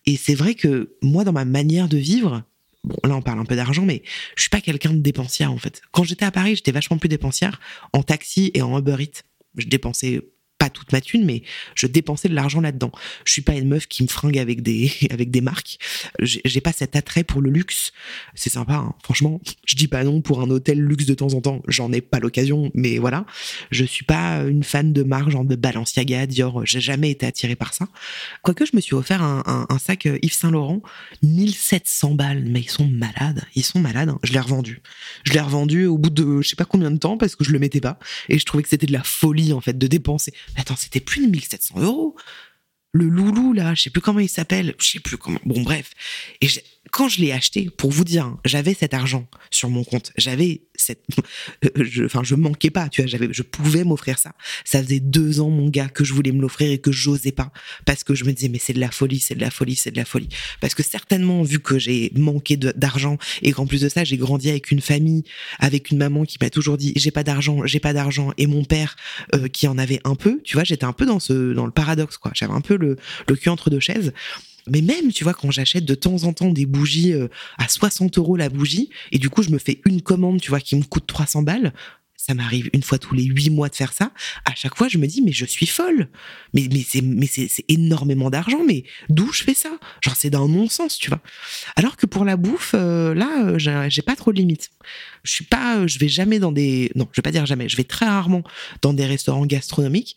Et c'est vrai que moi, dans ma manière de vivre, bon, là on parle un peu d'argent, mais je suis pas quelqu'un de dépensière en fait. Quand j'étais à Paris, j'étais vachement plus dépensière en taxi et en Uber Eats je dépensais pas toute ma thune, mais je dépensais de l'argent là-dedans. Je suis pas une meuf qui me fringue avec des avec des marques. J'ai pas cet attrait pour le luxe. C'est sympa, hein. franchement. Je dis pas non pour un hôtel luxe de temps en temps. J'en ai pas l'occasion, mais voilà. Je suis pas une fan de marque genre de Balenciaga, Dior. J'ai jamais été attirée par ça. Quoique je me suis offert un, un, sac euh, Yves Saint Laurent, 1700 balles. Mais ils sont malades. Ils sont malades. Hein. Je l'ai revendu. Je l'ai revendu au bout de je sais pas combien de temps parce que je le mettais pas et je trouvais que c'était de la folie en fait de dépenser attends, c'était plus de 1700 euros? Le loulou, là, je sais plus comment il s'appelle, je sais plus comment. Bon, bref. Et quand je l'ai acheté, pour vous dire, hein, j'avais cet argent sur mon compte. J'avais cette, je, enfin, je manquais pas, tu vois, j'avais, je pouvais m'offrir ça. Ça faisait deux ans, mon gars, que je voulais me l'offrir et que j'osais pas. Parce que je me disais, mais c'est de la folie, c'est de la folie, c'est de la folie. Parce que certainement, vu que j'ai manqué d'argent et qu'en plus de ça, j'ai grandi avec une famille, avec une maman qui m'a toujours dit, j'ai pas d'argent, j'ai pas d'argent, et mon père, euh, qui en avait un peu, tu vois, j'étais un peu dans ce, dans le paradoxe, quoi. J'avais un peu le, le cul entre deux chaises. Mais même, tu vois, quand j'achète de temps en temps des bougies euh, à 60 euros la bougie, et du coup, je me fais une commande, tu vois, qui me coûte 300 balles, ça m'arrive une fois tous les huit mois de faire ça. À chaque fois, je me dis, mais je suis folle. Mais, c'est, énormément d'argent. Mais d'où je fais ça? Genre, c'est d'un non-sens, tu vois. Alors que pour la bouffe, euh, là, euh, j'ai, pas trop de limites. Je suis pas, je vais jamais dans des, non, je vais pas dire jamais, je vais très rarement dans des restaurants gastronomiques.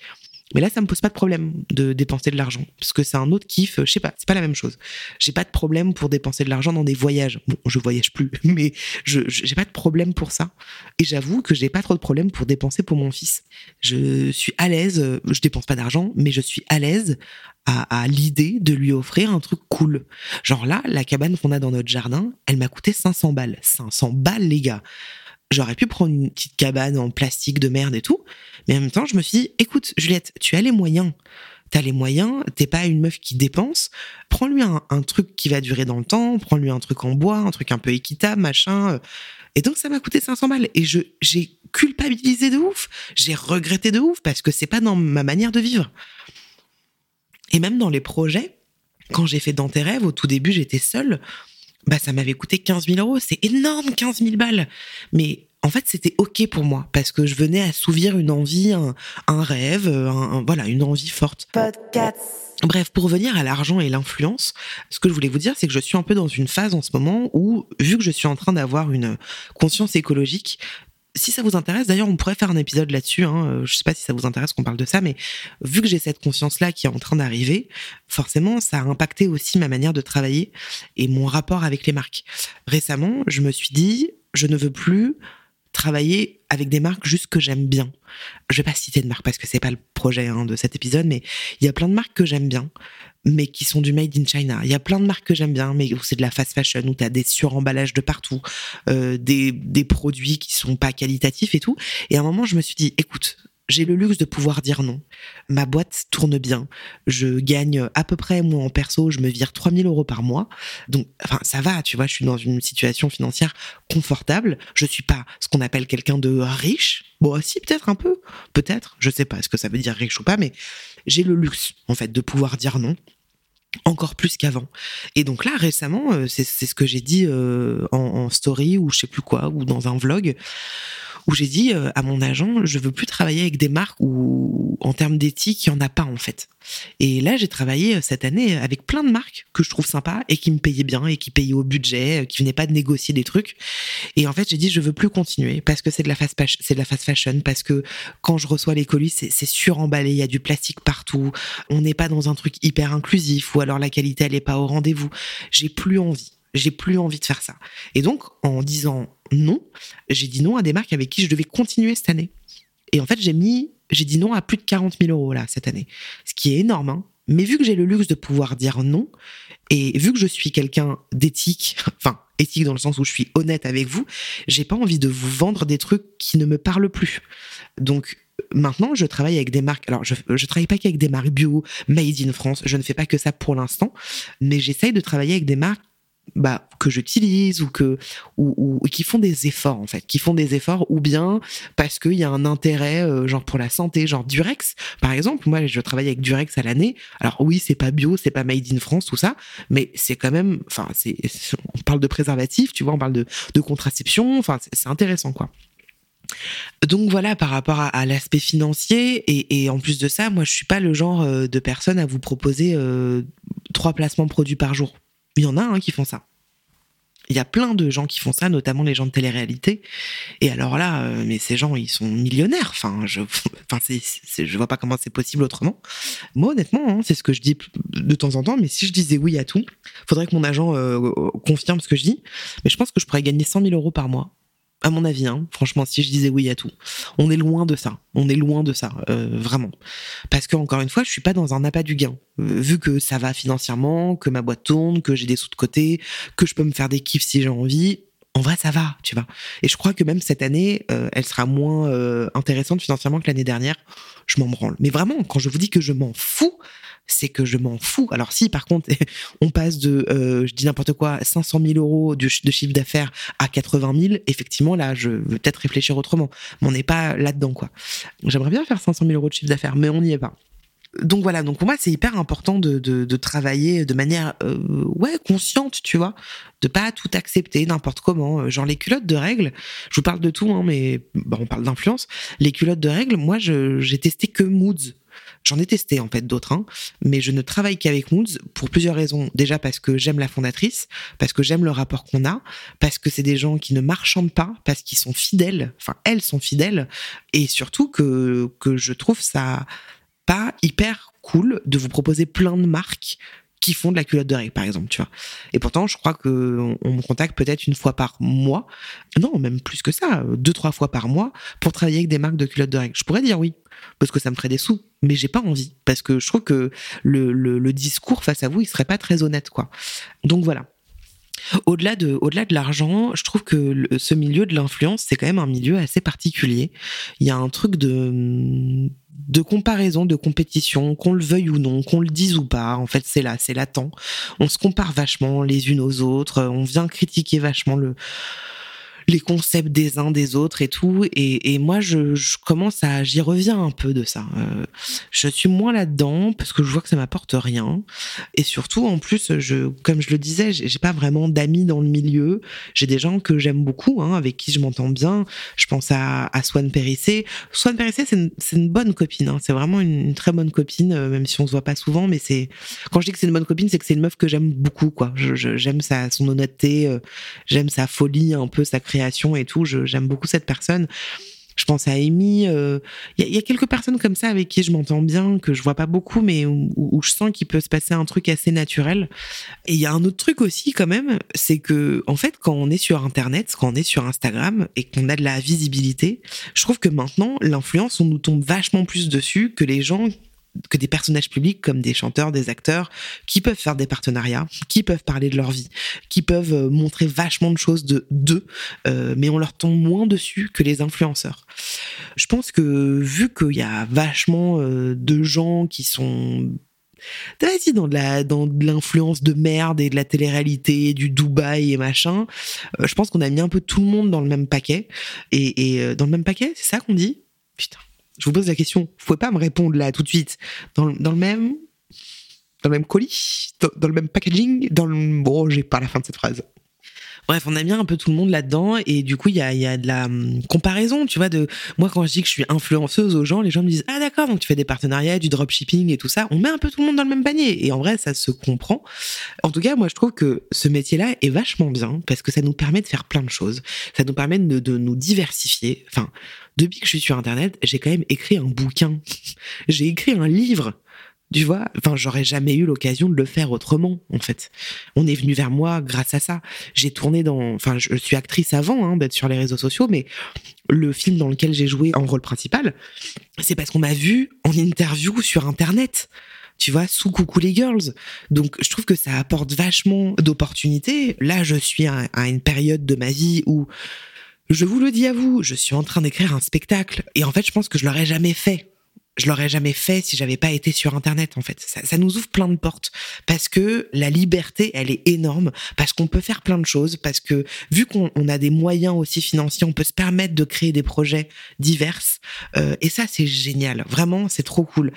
Mais là, ça me pose pas de problème de dépenser de l'argent. Parce que c'est un autre kiff, je sais pas, c'est pas la même chose. J'ai pas de problème pour dépenser de l'argent dans des voyages. Bon, je voyage plus, mais je, je- j'ai pas de problème pour ça. Et j'avoue que j'ai pas trop de problème pour dépenser pour mon fils. Je suis à l'aise, euh, je dépense pas d'argent, mais je suis à l'aise à, à l'idée de lui offrir un truc cool. Genre là, la cabane qu'on a dans notre jardin, elle m'a coûté 500 balles. 500 balles, les gars. J'aurais pu prendre une petite cabane en plastique de merde et tout, mais en même temps, je me suis dit, écoute, Juliette, tu as les moyens. T'as les moyens, t'es pas une meuf qui dépense. Prends-lui un, un truc qui va durer dans le temps, prends-lui un truc en bois, un truc un peu équitable, machin. Et donc, ça m'a coûté 500 balles. Et je, j'ai culpabilisé de ouf. J'ai regretté de ouf parce que c'est pas dans ma manière de vivre. Et même dans les projets, quand j'ai fait Dans tes rêves, au tout début, j'étais seule. Bah, ça m'avait coûté 15 000 euros. C'est énorme, 15 000 balles. Mais en fait, c'était OK pour moi parce que je venais assouvir une envie, un, un rêve, un- un- voilà, une envie forte. Podcast. Bref, pour revenir à l'argent et l'influence, ce que je voulais vous dire, c'est que je suis un peu dans une phase en ce moment où, vu que je suis en train d'avoir une conscience écologique, si ça vous intéresse, d'ailleurs, on pourrait faire un épisode là-dessus. Hein, euh, je sais pas si ça vous intéresse qu'on parle de ça, mais vu que j'ai cette conscience-là qui est en train d'arriver, forcément, ça a impacté aussi ma manière de travailler et mon rapport avec les marques. Récemment, je me suis dit, je ne veux plus travailler avec des marques juste que j'aime bien. Je vais pas citer de marques parce que c'est pas le projet hein, de cet épisode, mais il y a plein de marques que j'aime bien, mais qui sont du made in China. Il y a plein de marques que j'aime bien, mais c'est de la fast fashion, où tu as des suremballages de partout, euh, des, des produits qui sont pas qualitatifs et tout. Et à un moment, je me suis dit, écoute, j'ai le luxe de pouvoir dire non. Ma boîte tourne bien. Je gagne à peu près, moi, en perso, je me vire 3000 euros par mois. Donc, enfin, ça va, tu vois, je suis dans une situation financière confortable. Je suis pas ce qu'on appelle quelqu'un de riche. Bon, si, peut-être un peu. Peut-être. Je sais pas ce que ça veut dire riche ou pas, mais j'ai le luxe, en fait, de pouvoir dire non encore plus qu'avant. Et donc là, récemment, euh, c'est ce que j'ai dit euh, en, en story ou je sais plus quoi, ou dans un vlog, où j'ai dit euh, à mon agent, je veux plus travailler avec des marques où, en termes d'éthique, il y en a pas en fait. Et là, j'ai travaillé euh, cette année avec plein de marques que je trouve sympas et qui me payaient bien et qui payaient au budget, euh, qui venaient pas de négocier des trucs. Et en fait, j'ai dit, je veux plus continuer parce que c'est de la fast fashion, c'est de la fast fashion, parce que quand je reçois les colis, c'est suremballé, il y a du plastique partout, on n'est pas dans un truc hyper inclusif ou alors la qualité elle est pas au rendez-vous. J'ai plus envie. J'ai plus envie de faire ça. Et donc, en disant non, j'ai dit non à des marques avec qui je devais continuer cette année. Et en fait, j'ai mis, j'ai dit non à plus de 40 000 euros là cette année, ce qui est énorme. Hein. Mais vu que j'ai le luxe de pouvoir dire non, et vu que je suis quelqu'un d'éthique, enfin éthique dans le sens où je suis honnête avec vous, j'ai pas envie de vous vendre des trucs qui ne me parlent plus. Donc maintenant, je travaille avec des marques. Alors, je, je travaille pas qu'avec des marques bio, made in France. Je ne fais pas que ça pour l'instant, mais j'essaye de travailler avec des marques bah, que j'utilise ou que ou, qui font des efforts en fait, qui font des efforts ou bien parce qu'il y a un intérêt euh, genre pour la santé, genre Durex par exemple. Moi, je travaille avec Durex à l'année. Alors oui, c'est pas bio, c'est pas made in France tout ça, mais c'est quand même, enfin, c'est on parle de préservatif, tu vois, on parle de, de contraception, enfin, c'est intéressant quoi. Donc voilà, par rapport à, l'aspect financier, et, et en plus de ça, moi je suis pas le genre euh, de personne à vous proposer euh, trois placements produits par jour. Il y en a hein, qui font ça. Il y a plein de gens qui font ça, notamment les gens de télé-réalité. Et alors là, euh, mais ces gens, ils sont millionnaires. Enfin, je, enfin, je vois pas comment c'est possible autrement. Moi, honnêtement, hein, c'est ce que je dis de temps en temps. Mais si je disais oui à tout, faudrait que mon agent euh, confirme ce que je dis. Mais je pense que je pourrais gagner 100 000 euros par mois. À mon avis, hein, franchement, si je disais oui à tout, on est loin de ça. On est loin de ça, euh, vraiment. Parce que encore une fois, je suis pas dans un appât du gain. Euh, vu que ça va financièrement, que ma boîte tourne, que j'ai des sous de côté, que je peux me faire des kiffs si j'ai envie. En vrai, ça va, tu vois. Et je crois que même cette année, euh, elle sera moins euh, intéressante financièrement que l'année dernière. Je m'en branle. Mais vraiment, quand je vous dis que je m'en fous, c'est que je m'en fous. Alors si, par contre, on passe de, euh, je dis n'importe quoi, 500 000 euros de, de chiffre d'affaires à 80 000, effectivement, là, je veux peut-être réfléchir autrement. Mais on n'est pas là-dedans, quoi. J'aimerais bien faire 500 000 euros de chiffre d'affaires, mais on n'y est pas. Donc voilà, donc pour moi c'est hyper important de, de, travailler de manière euh, ouais consciente, tu vois, de pas tout accepter n'importe comment. Euh, genre les culottes de règles, je vous parle de tout, hein, mais bon, on parle d'influence. Les culottes de règles, moi j'ai testé que Moods. J'en ai testé en fait d'autres, hein, mais je ne travaille qu'avec Moods pour plusieurs raisons. Déjà parce que j'aime la fondatrice, parce que j'aime le rapport qu'on a, parce que c'est des gens qui ne marchandent pas, parce qu'ils sont fidèles, enfin elles sont fidèles, et surtout que je trouve ça pas hyper cool de vous proposer plein de marques qui font de la culotte de règle, par exemple, tu vois. Et pourtant, je crois que on me contacte peut-être une fois par mois, non, même plus que ça, deux, trois fois par mois, pour travailler avec des marques de culottes de règle. Je pourrais dire oui, parce que ça me ferait des sous, mais j'ai pas envie, parce que je trouve que le, le, le discours face à vous, il serait pas très honnête, quoi. Donc voilà. Au-delà de, au-delà de l'argent, je trouve que ce milieu de l'influence, c'est quand même un milieu assez particulier. Il y a un truc de, de comparaison, de compétition, qu'on le veuille ou non, qu'on le dise ou pas. En fait, c'est là, c'est latent. On se compare vachement les unes aux autres. On vient critiquer vachement le, les concepts des uns des autres et tout. Et, moi, je, commence à, j'y reviens un peu de ça. Euh, je suis moins là-dedans parce que je vois que ça m'apporte rien. Et surtout, en plus, je, comme je le disais, j'ai pas vraiment d'amis dans le milieu. J'ai des gens que j'aime beaucoup, hein, avec qui je m'entends bien. Je pense à, à Swan Périssé. Swan Périssé, c'est une, une, bonne copine. Hein. C'est vraiment une, très bonne copine, euh, même si on se voit pas souvent. Mais c'est quand je dis que c'est une bonne copine, c'est que c'est une meuf que j'aime beaucoup. Quoi. J'aime sa son honnêteté, euh, j'aime sa folie, un peu sa et tout. J'aime beaucoup cette personne. Je pense à Amy. Il euh, y, y, a quelques personnes comme ça avec qui je m'entends bien, que je vois pas beaucoup, mais où, où je sens qu'il peut se passer un truc assez naturel. Et il y a un autre truc aussi quand même, c'est que en fait, quand on est sur Internet, quand on est sur Instagram et qu'on a de la visibilité, je trouve que maintenant l'influence, on nous tombe vachement plus dessus que les gens que des personnages publics comme des chanteurs, des acteurs, qui peuvent faire des partenariats, qui peuvent parler de leur vie, qui peuvent euh, montrer vachement de choses de d'eux, euh, mais on leur tombe moins dessus que les influenceurs. Je pense que vu qu'il y a vachement euh, de gens qui sont vas-y dans de la dans de l'influence de merde et de la télé-réalité du Dubaï et machin je pense qu'on a mis un peu tout le monde dans le même paquet. Et, et dans le même paquet c'est ça qu'on dit? Putain je vous pose la question, vous pouvez pas me répondre là tout de suite. Dans, le même dans le même colis, dans, le même packaging, dans le bon, j'ai pas la fin de cette phrase. Bref, on a mis un peu tout le monde là-dedans et du coup, il y a, y a de la hum, comparaison, tu vois, de moi quand je dis que je suis influenceuse aux gens, les gens me disent "Ah d'accord, donc tu fais des partenariats, du dropshipping et tout ça." On met un peu tout le monde dans le même panier et en vrai, ça se comprend. En tout cas, moi je trouve que ce métier-là est vachement bien parce que ça nous permet de faire plein de choses. Ça nous permet de, de nous diversifier. Enfin, depuis que je suis sur internet, j'ai quand même écrit un bouquin. j'ai écrit un livre tu vois, enfin, j'aurais jamais eu l'occasion de le faire autrement, en fait. On est venu vers moi grâce à ça. J'ai tourné dans, enfin, je suis actrice avant hein, d'être sur les réseaux sociaux, mais le film dans lequel j'ai joué en rôle principal, c'est parce qu'on m'a vu en interview sur Internet tu vois, sous Coucou les Girls. Donc, je trouve que ça apporte vachement d'opportunités. Là, je suis à, à, une période de ma vie où, je vous le dis à vous, je suis en train d'écrire un spectacle. Et en fait, je pense que je l'aurais jamais fait je l'aurais jamais fait si j'avais pas été sur internet en fait. Ça, nous ouvre plein de portes parce que la liberté elle est énorme parce qu'on peut faire plein de choses parce que vu qu'on a des moyens aussi financiers, on peut se permettre de créer des projets divers euh, et ça c'est génial. Vraiment c'est trop cool.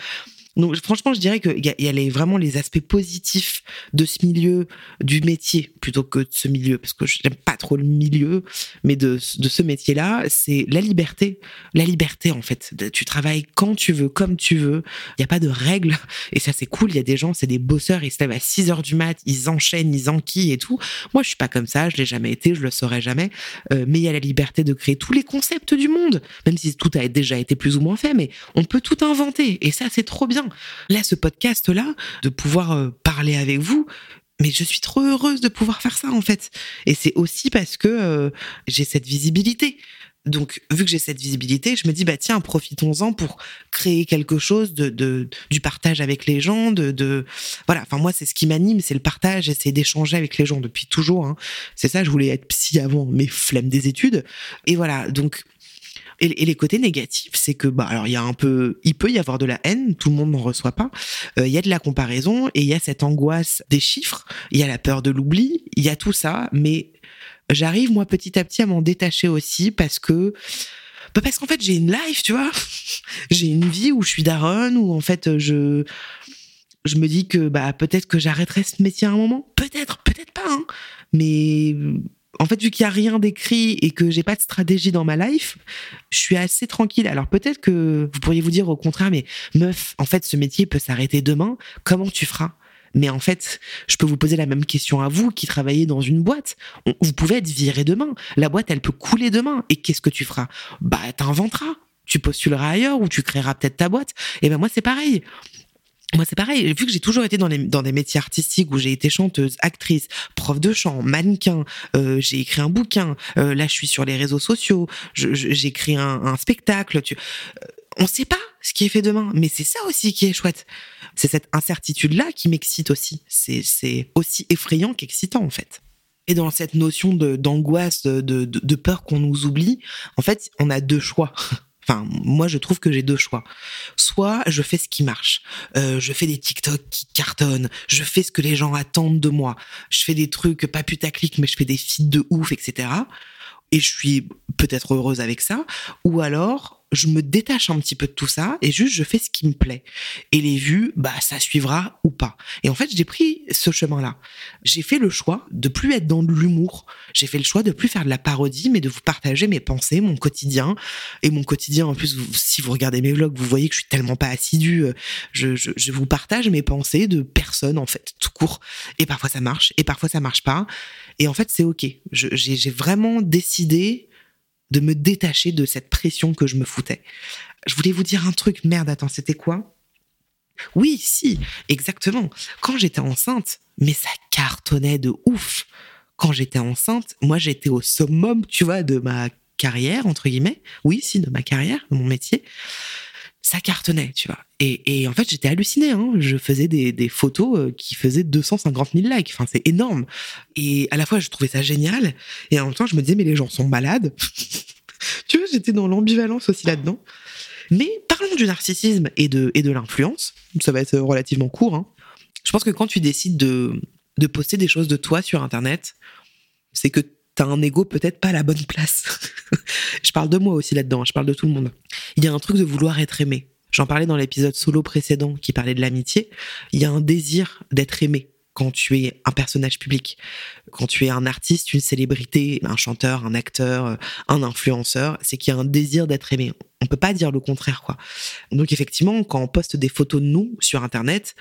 Donc franchement, je dirais qu'il y a, vraiment les aspects positifs de ce milieu, du métier, plutôt que de ce milieu, parce que j'aime pas trop le milieu, mais de, de ce métier-là, c'est la liberté. La liberté, en fait. Tu travailles quand tu veux, comme tu veux. Il n'y a pas de règles. Et ça, c'est cool. Il y a des gens, c'est des bosseurs, ils se lèvent à 6 heures du mat, ils enchaînent, ils enquillent et tout. Moi, je suis pas comme ça, je l'ai jamais été, je le saurai jamais. Euh, mais il y a la liberté de créer tous les concepts du monde, même si tout a déjà été plus ou moins fait, mais on peut tout inventer. Et ça, c'est trop bien. Là, ce podcast-là, de pouvoir euh, parler avec vous, mais je suis trop heureuse de pouvoir faire ça en fait. Et c'est aussi parce que euh, j'ai cette visibilité. Donc, vu que j'ai cette visibilité, je me dis, bah tiens, profitons-en pour créer quelque chose de, du partage avec les gens, de, voilà. Enfin, moi, c'est ce qui m'anime, c'est le partage, c'est d'échanger avec les gens depuis toujours. Hein. C'est ça, je voulais être psy avant, mes flemmes des études. Et voilà, donc et, les côtés négatifs, c'est que bah alors il y a un peu, il peut y avoir de la haine, tout le monde n'en reçoit pas. Euh, il y a de la comparaison et il y a cette angoisse des chiffres. Il y a la peur de l'oubli. Il y a tout ça, mais j'arrive moi petit à petit à m'en détacher aussi parce que bah parce qu'en fait j'ai une life, tu vois. j'ai une vie où je suis daronne, où en fait je je me dis que bah peut-être que j'arrêterai ce métier à un moment, peut-être, peut-être pas, hein. mais en fait, vu qu'il y a rien d'écrit et que j'ai pas de stratégie dans ma life, je suis assez tranquille. Alors peut-être que vous pourriez vous dire au contraire, mais meuf, en fait, ce métier peut s'arrêter demain. Comment tu feras? Mais en fait, je peux vous poser la même question à vous qui travaillez dans une boîte. vous pouvez être viré demain. La boîte, elle peut couler demain. Et qu'est-ce que tu feras? Bah, t'inventeras. Tu postuleras ailleurs ou tu créeras peut-être ta boîte. Et ben moi, c'est pareil. Moi, c'est pareil. Vu que j'ai toujours été dans, dans des métiers artistiques où j'ai été chanteuse, actrice, prof de chant, mannequin, euh, j'ai écrit un bouquin. Euh, là, je suis sur les réseaux sociaux. J'ai écrit un, un, spectacle. Tu... Euh, on sait pas ce qui est fait demain, mais c'est ça aussi qui est chouette. C'est cette incertitude-là qui m'excite aussi. C'est aussi effrayant qu'excitant, en fait. Et dans cette notion d'angoisse, de, de, de peur qu'on nous oublie, en fait, on a deux choix. Enfin, moi, je trouve que j'ai deux choix. Soit je fais ce qui marche, euh, je fais des TikTok qui cartonnent, je fais ce que les gens attendent de moi, je fais des trucs pas putaclic, mais je fais des feeds de ouf, etc. Et je suis peut-être heureuse avec ça. Ou alors, je me détache un petit peu de tout ça et juste je fais ce qui me plaît. Et les vues, bah ça suivra ou pas. Et en fait, j'ai pris ce chemin-là. J'ai fait le choix de plus être dans l'humour. J'ai fait le choix de plus faire de la parodie, mais de vous partager mes pensées, mon quotidien. Et mon quotidien, en plus, si vous regardez mes vlogs, vous voyez que je suis tellement pas assidue. Je, je, je vous partage mes pensées de personnes, en fait, tout court. Et parfois ça marche, et parfois ça marche pas. Et en fait, c'est ok. J'ai vraiment décidé de me détacher de cette pression que je me foutais. Je voulais vous dire un truc, merde, attends, c'était quoi? Oui, si, exactement. Quand j'étais enceinte, mais ça cartonnait de ouf. Quand j'étais enceinte, moi j'étais au summum, tu vois, de ma carrière, entre guillemets. Oui, si, de ma carrière, de mon métier ça cartonnait, tu vois. Et, et en fait, j'étais hallucinée. Hein. Je faisais des, des, photos euh, qui faisaient 250 000 likes. Enfin, c'est énorme. Et à la fois, je trouvais ça génial. Et en même temps, je me disais, mais les gens sont malades. tu vois, j'étais dans l'ambivalence aussi là-dedans. Mais parlons du narcissisme et de, et de l'influence. Ça va être relativement court. Hein. Je pense que quand tu décides de, de poster des choses de toi sur Internet, c'est que t'as un ego peut-être pas à la bonne place. je parle de moi aussi là-dedans, je parle de tout le monde. Il y a un truc de vouloir être aimé. J'en parlais dans l'épisode solo précédent qui parlait de l'amitié. Il y a un désir d'être aimé quand tu es un personnage public, quand tu es un artiste, une célébrité, un chanteur, un acteur, un influenceur, c'est qu'il y a un désir d'être aimé. On peut pas dire le contraire, quoi. Donc effectivement, quand on poste des photos de nous sur Internet,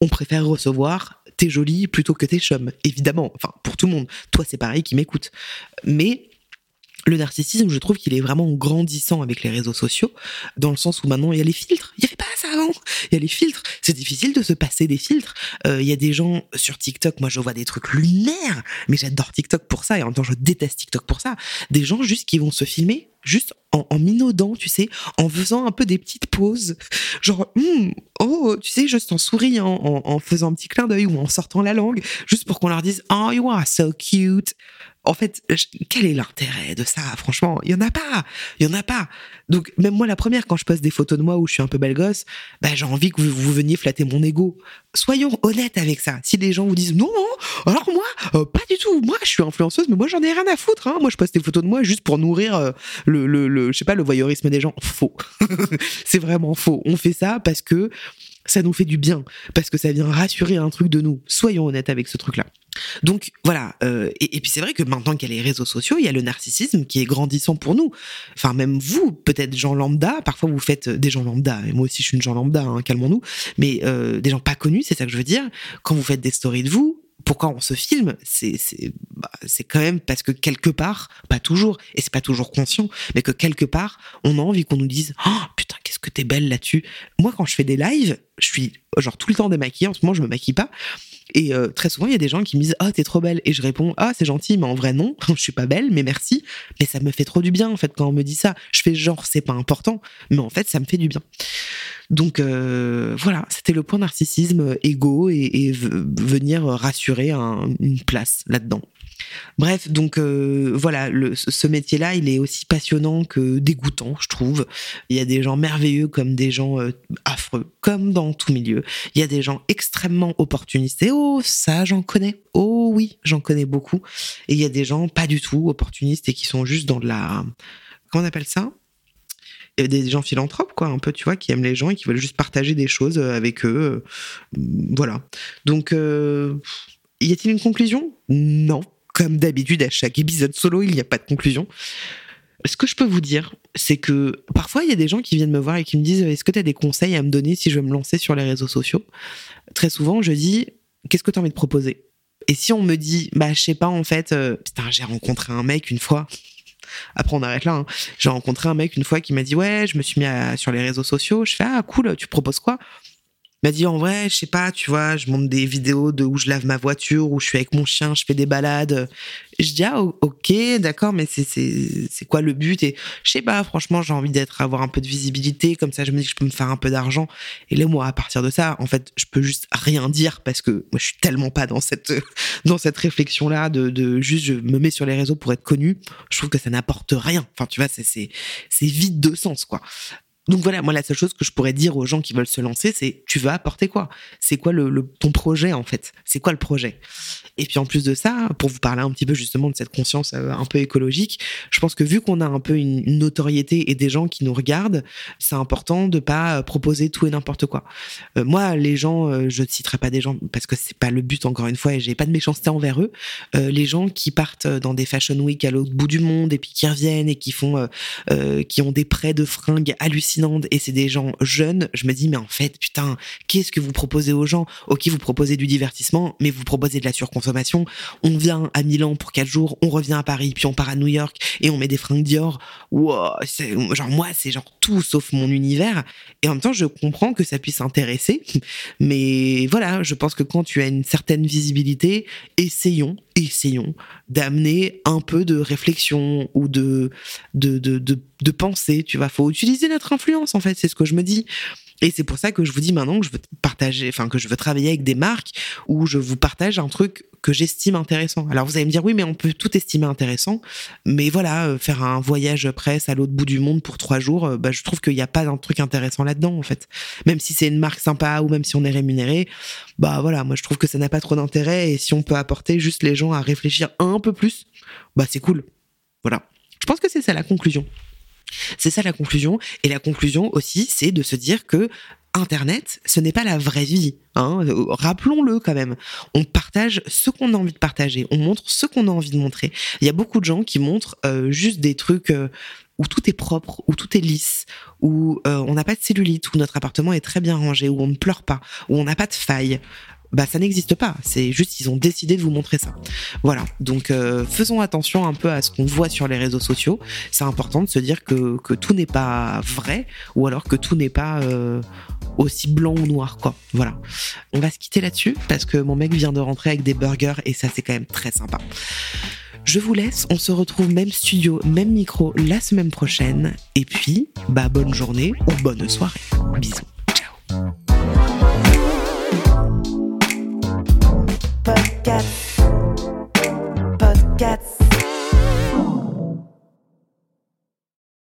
on préfère recevoir t'es jolie plutôt que t'es chum, évidemment. Enfin, pour tout le monde. Toi, c'est pareil qui m'écoute. Mais le narcissisme, je trouve qu'il est vraiment grandissant avec les réseaux sociaux, dans le sens où maintenant il y a les filtres. Il n'y avait pas ça avant. Il y a les filtres. C'est difficile de se passer des filtres. Euh, il y a des gens sur TikTok, moi je vois des trucs lunaires, mais j'adore TikTok pour ça et en même temps je déteste TikTok pour ça. Des gens juste qui vont se filmer juste en, minaudant, tu sais, en faisant un peu des petites pauses, genre, hmm, oh, tu sais, juste en souriant, en, en faisant un petit clin d'œil ou en sortant la langue, juste pour qu'on leur dise, oh, you are so cute en fait, quel est l'intérêt de ça? Franchement, il y en a pas, il y en a pas. Donc même moi la première quand je poste des photos de moi où je suis un peu belle gosse, bah, j'ai envie que vous, veniez flatter mon ego. Soyons honnêtes avec ça. Si les gens vous disent non non, alors moi euh, pas du tout. Moi je suis influenceuse, mais moi j'en ai rien à foutre. Hein. Moi je poste des photos de moi juste pour nourrir euh, le, le, le je sais pas le voyeurisme des gens. Faux. C'est vraiment faux. On fait ça parce que ça nous fait du bien parce que ça vient rassurer un truc de nous. Soyons honnêtes avec ce truc-là. Donc voilà, euh, et, puis c'est vrai que maintenant qu'il y a les réseaux sociaux, il y a le narcissisme qui est grandissant pour nous. Enfin même vous, peut-être gens lambda, parfois vous faites des gens lambda, et moi aussi je suis une gens lambda, hein, calmons-nous, mais euh, des gens pas connus, c'est ça que je veux dire. Quand vous faites des stories de vous, pourquoi on se filme C'est c'est bah, quand même parce que quelque part, pas toujours, et c'est pas toujours conscient, mais que quelque part, on a envie qu'on nous dise oh, putain qu'est-ce que t'es belle là-dessus. Moi quand je fais des lives, je suis genre tout le temps démaquillée. En ce moment je me maquille pas. Et euh, très souvent, il y a des gens qui me disent Ah, oh, t'es trop belle. Et je réponds Ah, c'est gentil, mais en vrai, non, je suis pas belle, mais merci. Mais ça me fait trop du bien, en fait, quand on me dit ça. Je fais genre, c'est pas important, mais en fait, ça me fait du bien. Donc euh, voilà, c'était le point narcissisme, égo et, venir rassurer une place là-dedans. Bref, donc euh, voilà, ce métier-là, il est aussi passionnant que dégoûtant, je trouve. Il y a des gens merveilleux comme des gens euh, affreux, comme dans tout milieu. Il y a des gens extrêmement opportunistes. Et oh, ça, j'en connais. Oh oui, j'en connais beaucoup. Et il y a des gens pas du tout opportunistes et qui sont juste dans de la... Comment on appelle ça? Des gens philanthropes, quoi, un peu, tu vois, qui aiment les gens et qui veulent juste partager des choses euh, avec eux. euh, Voilà. Donc, euh, y a-t-il une conclusion? Non. Comme d'habitude, à chaque épisode solo, il n'y a pas de conclusion. Ce que je peux vous dire, c'est que parfois, il y a des gens qui viennent me voir et qui me disent Est-ce que tu as des conseils à me donner si je veux me lancer sur les réseaux sociaux? Très souvent, je dis Qu'est-ce que tu as envie de proposer? Et si on me dit Bah, je sais pas, en fait, putain, j'ai rencontré un mec une fois. Après, on arrête là. hein. J'ai rencontré un mec une fois qui m'a dit Ouais, je me suis mis sur les réseaux sociaux. Je fais Ah, cool, tu proposes quoi? M'a dit en vrai, je sais pas, tu vois, je monte des vidéos de où je lave ma voiture, où je suis avec mon chien, je fais des balades. Je dis ah ok, d'accord, mais c'est c'est c'est quoi le but? Et je sais pas, franchement, j'ai envie d'être avoir un peu de visibilité, comme ça, je me dis que je peux me faire un peu d'argent. Et là, moi, à partir de ça, en fait, je peux juste rien dire parce que moi, je suis tellement pas dans cette dans cette réflexion là de de juste je me mets sur les réseaux pour être connu. Je trouve que ça n'apporte rien. Enfin, tu vois, c'est c'est vide de sens quoi. Donc voilà, moi la seule chose que je pourrais dire aux gens qui veulent se lancer, c'est tu vas apporter quoi? C'est quoi le, ton projet en fait? C'est quoi le projet? Et puis en plus de ça, pour vous parler un petit peu justement de cette conscience euh, un peu écologique, je pense que vu qu'on a un peu une, notoriété et des gens qui nous regardent, c'est important de pas euh, proposer tout et n'importe quoi. Euh, moi, les gens, je ne citerai pas des gens parce que c'est pas le but encore une fois et j'ai pas de méchanceté envers eux. Les gens qui partent dans des fashion week à l'autre bout du monde et puis qui reviennent et qui font qui ont des prêts de fringues et c'est des gens jeunes, je me dis mais en fait putain qu'est-ce que vous proposez aux gens? Ok vous proposez du divertissement mais vous proposez de la surconsommation. On vient à Milan pour quatre jours, on revient à Paris puis on part à New York et on met des fringues Dior. Wow, genre moi c'est genre tout sauf mon univers et en même temps je comprends que ça puisse intéresser mais voilà je pense que quand tu as une certaine visibilité essayons essayons d'amener un peu de réflexion ou de de, pensée, tu vois. Faut utiliser notre influence, en fait, c'est ce que je me dis. Et c'est pour ça que je vous dis maintenant que je veux partager, enfin, que je veux travailler avec des marques où je vous partage un truc que j'estime intéressant. Alors vous allez me dire, oui, mais on peut tout estimer intéressant. Mais voilà, euh, faire un voyage presse à l'autre bout du monde pour trois jours, euh, bah, je trouve qu'il n'y a pas d'un truc intéressant là-dedans, en fait. Même si c'est une marque sympa ou même si on est rémunéré, bah voilà, moi je trouve que ça n'a pas trop d'intérêt. Et si on peut apporter juste les gens à réfléchir un peu plus, bah c'est cool. Voilà. Je pense que c'est ça la conclusion. C'est ça la conclusion. Et la conclusion aussi, c'est de se dire que Internet, ce n'est pas la vraie vie. Hein. Rappelons-le quand même. On partage ce qu'on a envie de partager. On montre ce qu'on a envie de montrer. Il y a beaucoup de gens qui montrent euh, juste des trucs euh, où tout est propre, où tout est lisse, où euh, on n'a pas de cellulite, où notre appartement est très bien rangé, où on ne pleure pas, où on n'a pas de failles. Bah ça n'existe pas. C'est juste ils ont décidé de vous montrer ça. Voilà. Donc euh, faisons attention un peu à ce qu'on voit sur les réseaux sociaux. C'est important de se dire que, que tout n'est pas vrai ou alors que tout n'est pas euh, aussi blanc ou noir quoi. Voilà. On va se quitter là-dessus parce que mon mec vient de rentrer avec des burgers et ça c'est quand même très sympa. Je vous laisse, on se retrouve même studio, même micro la semaine prochaine. Et puis, bah bonne journée ou bonne soirée. Bisous. Ciao. Podcast. Podcast.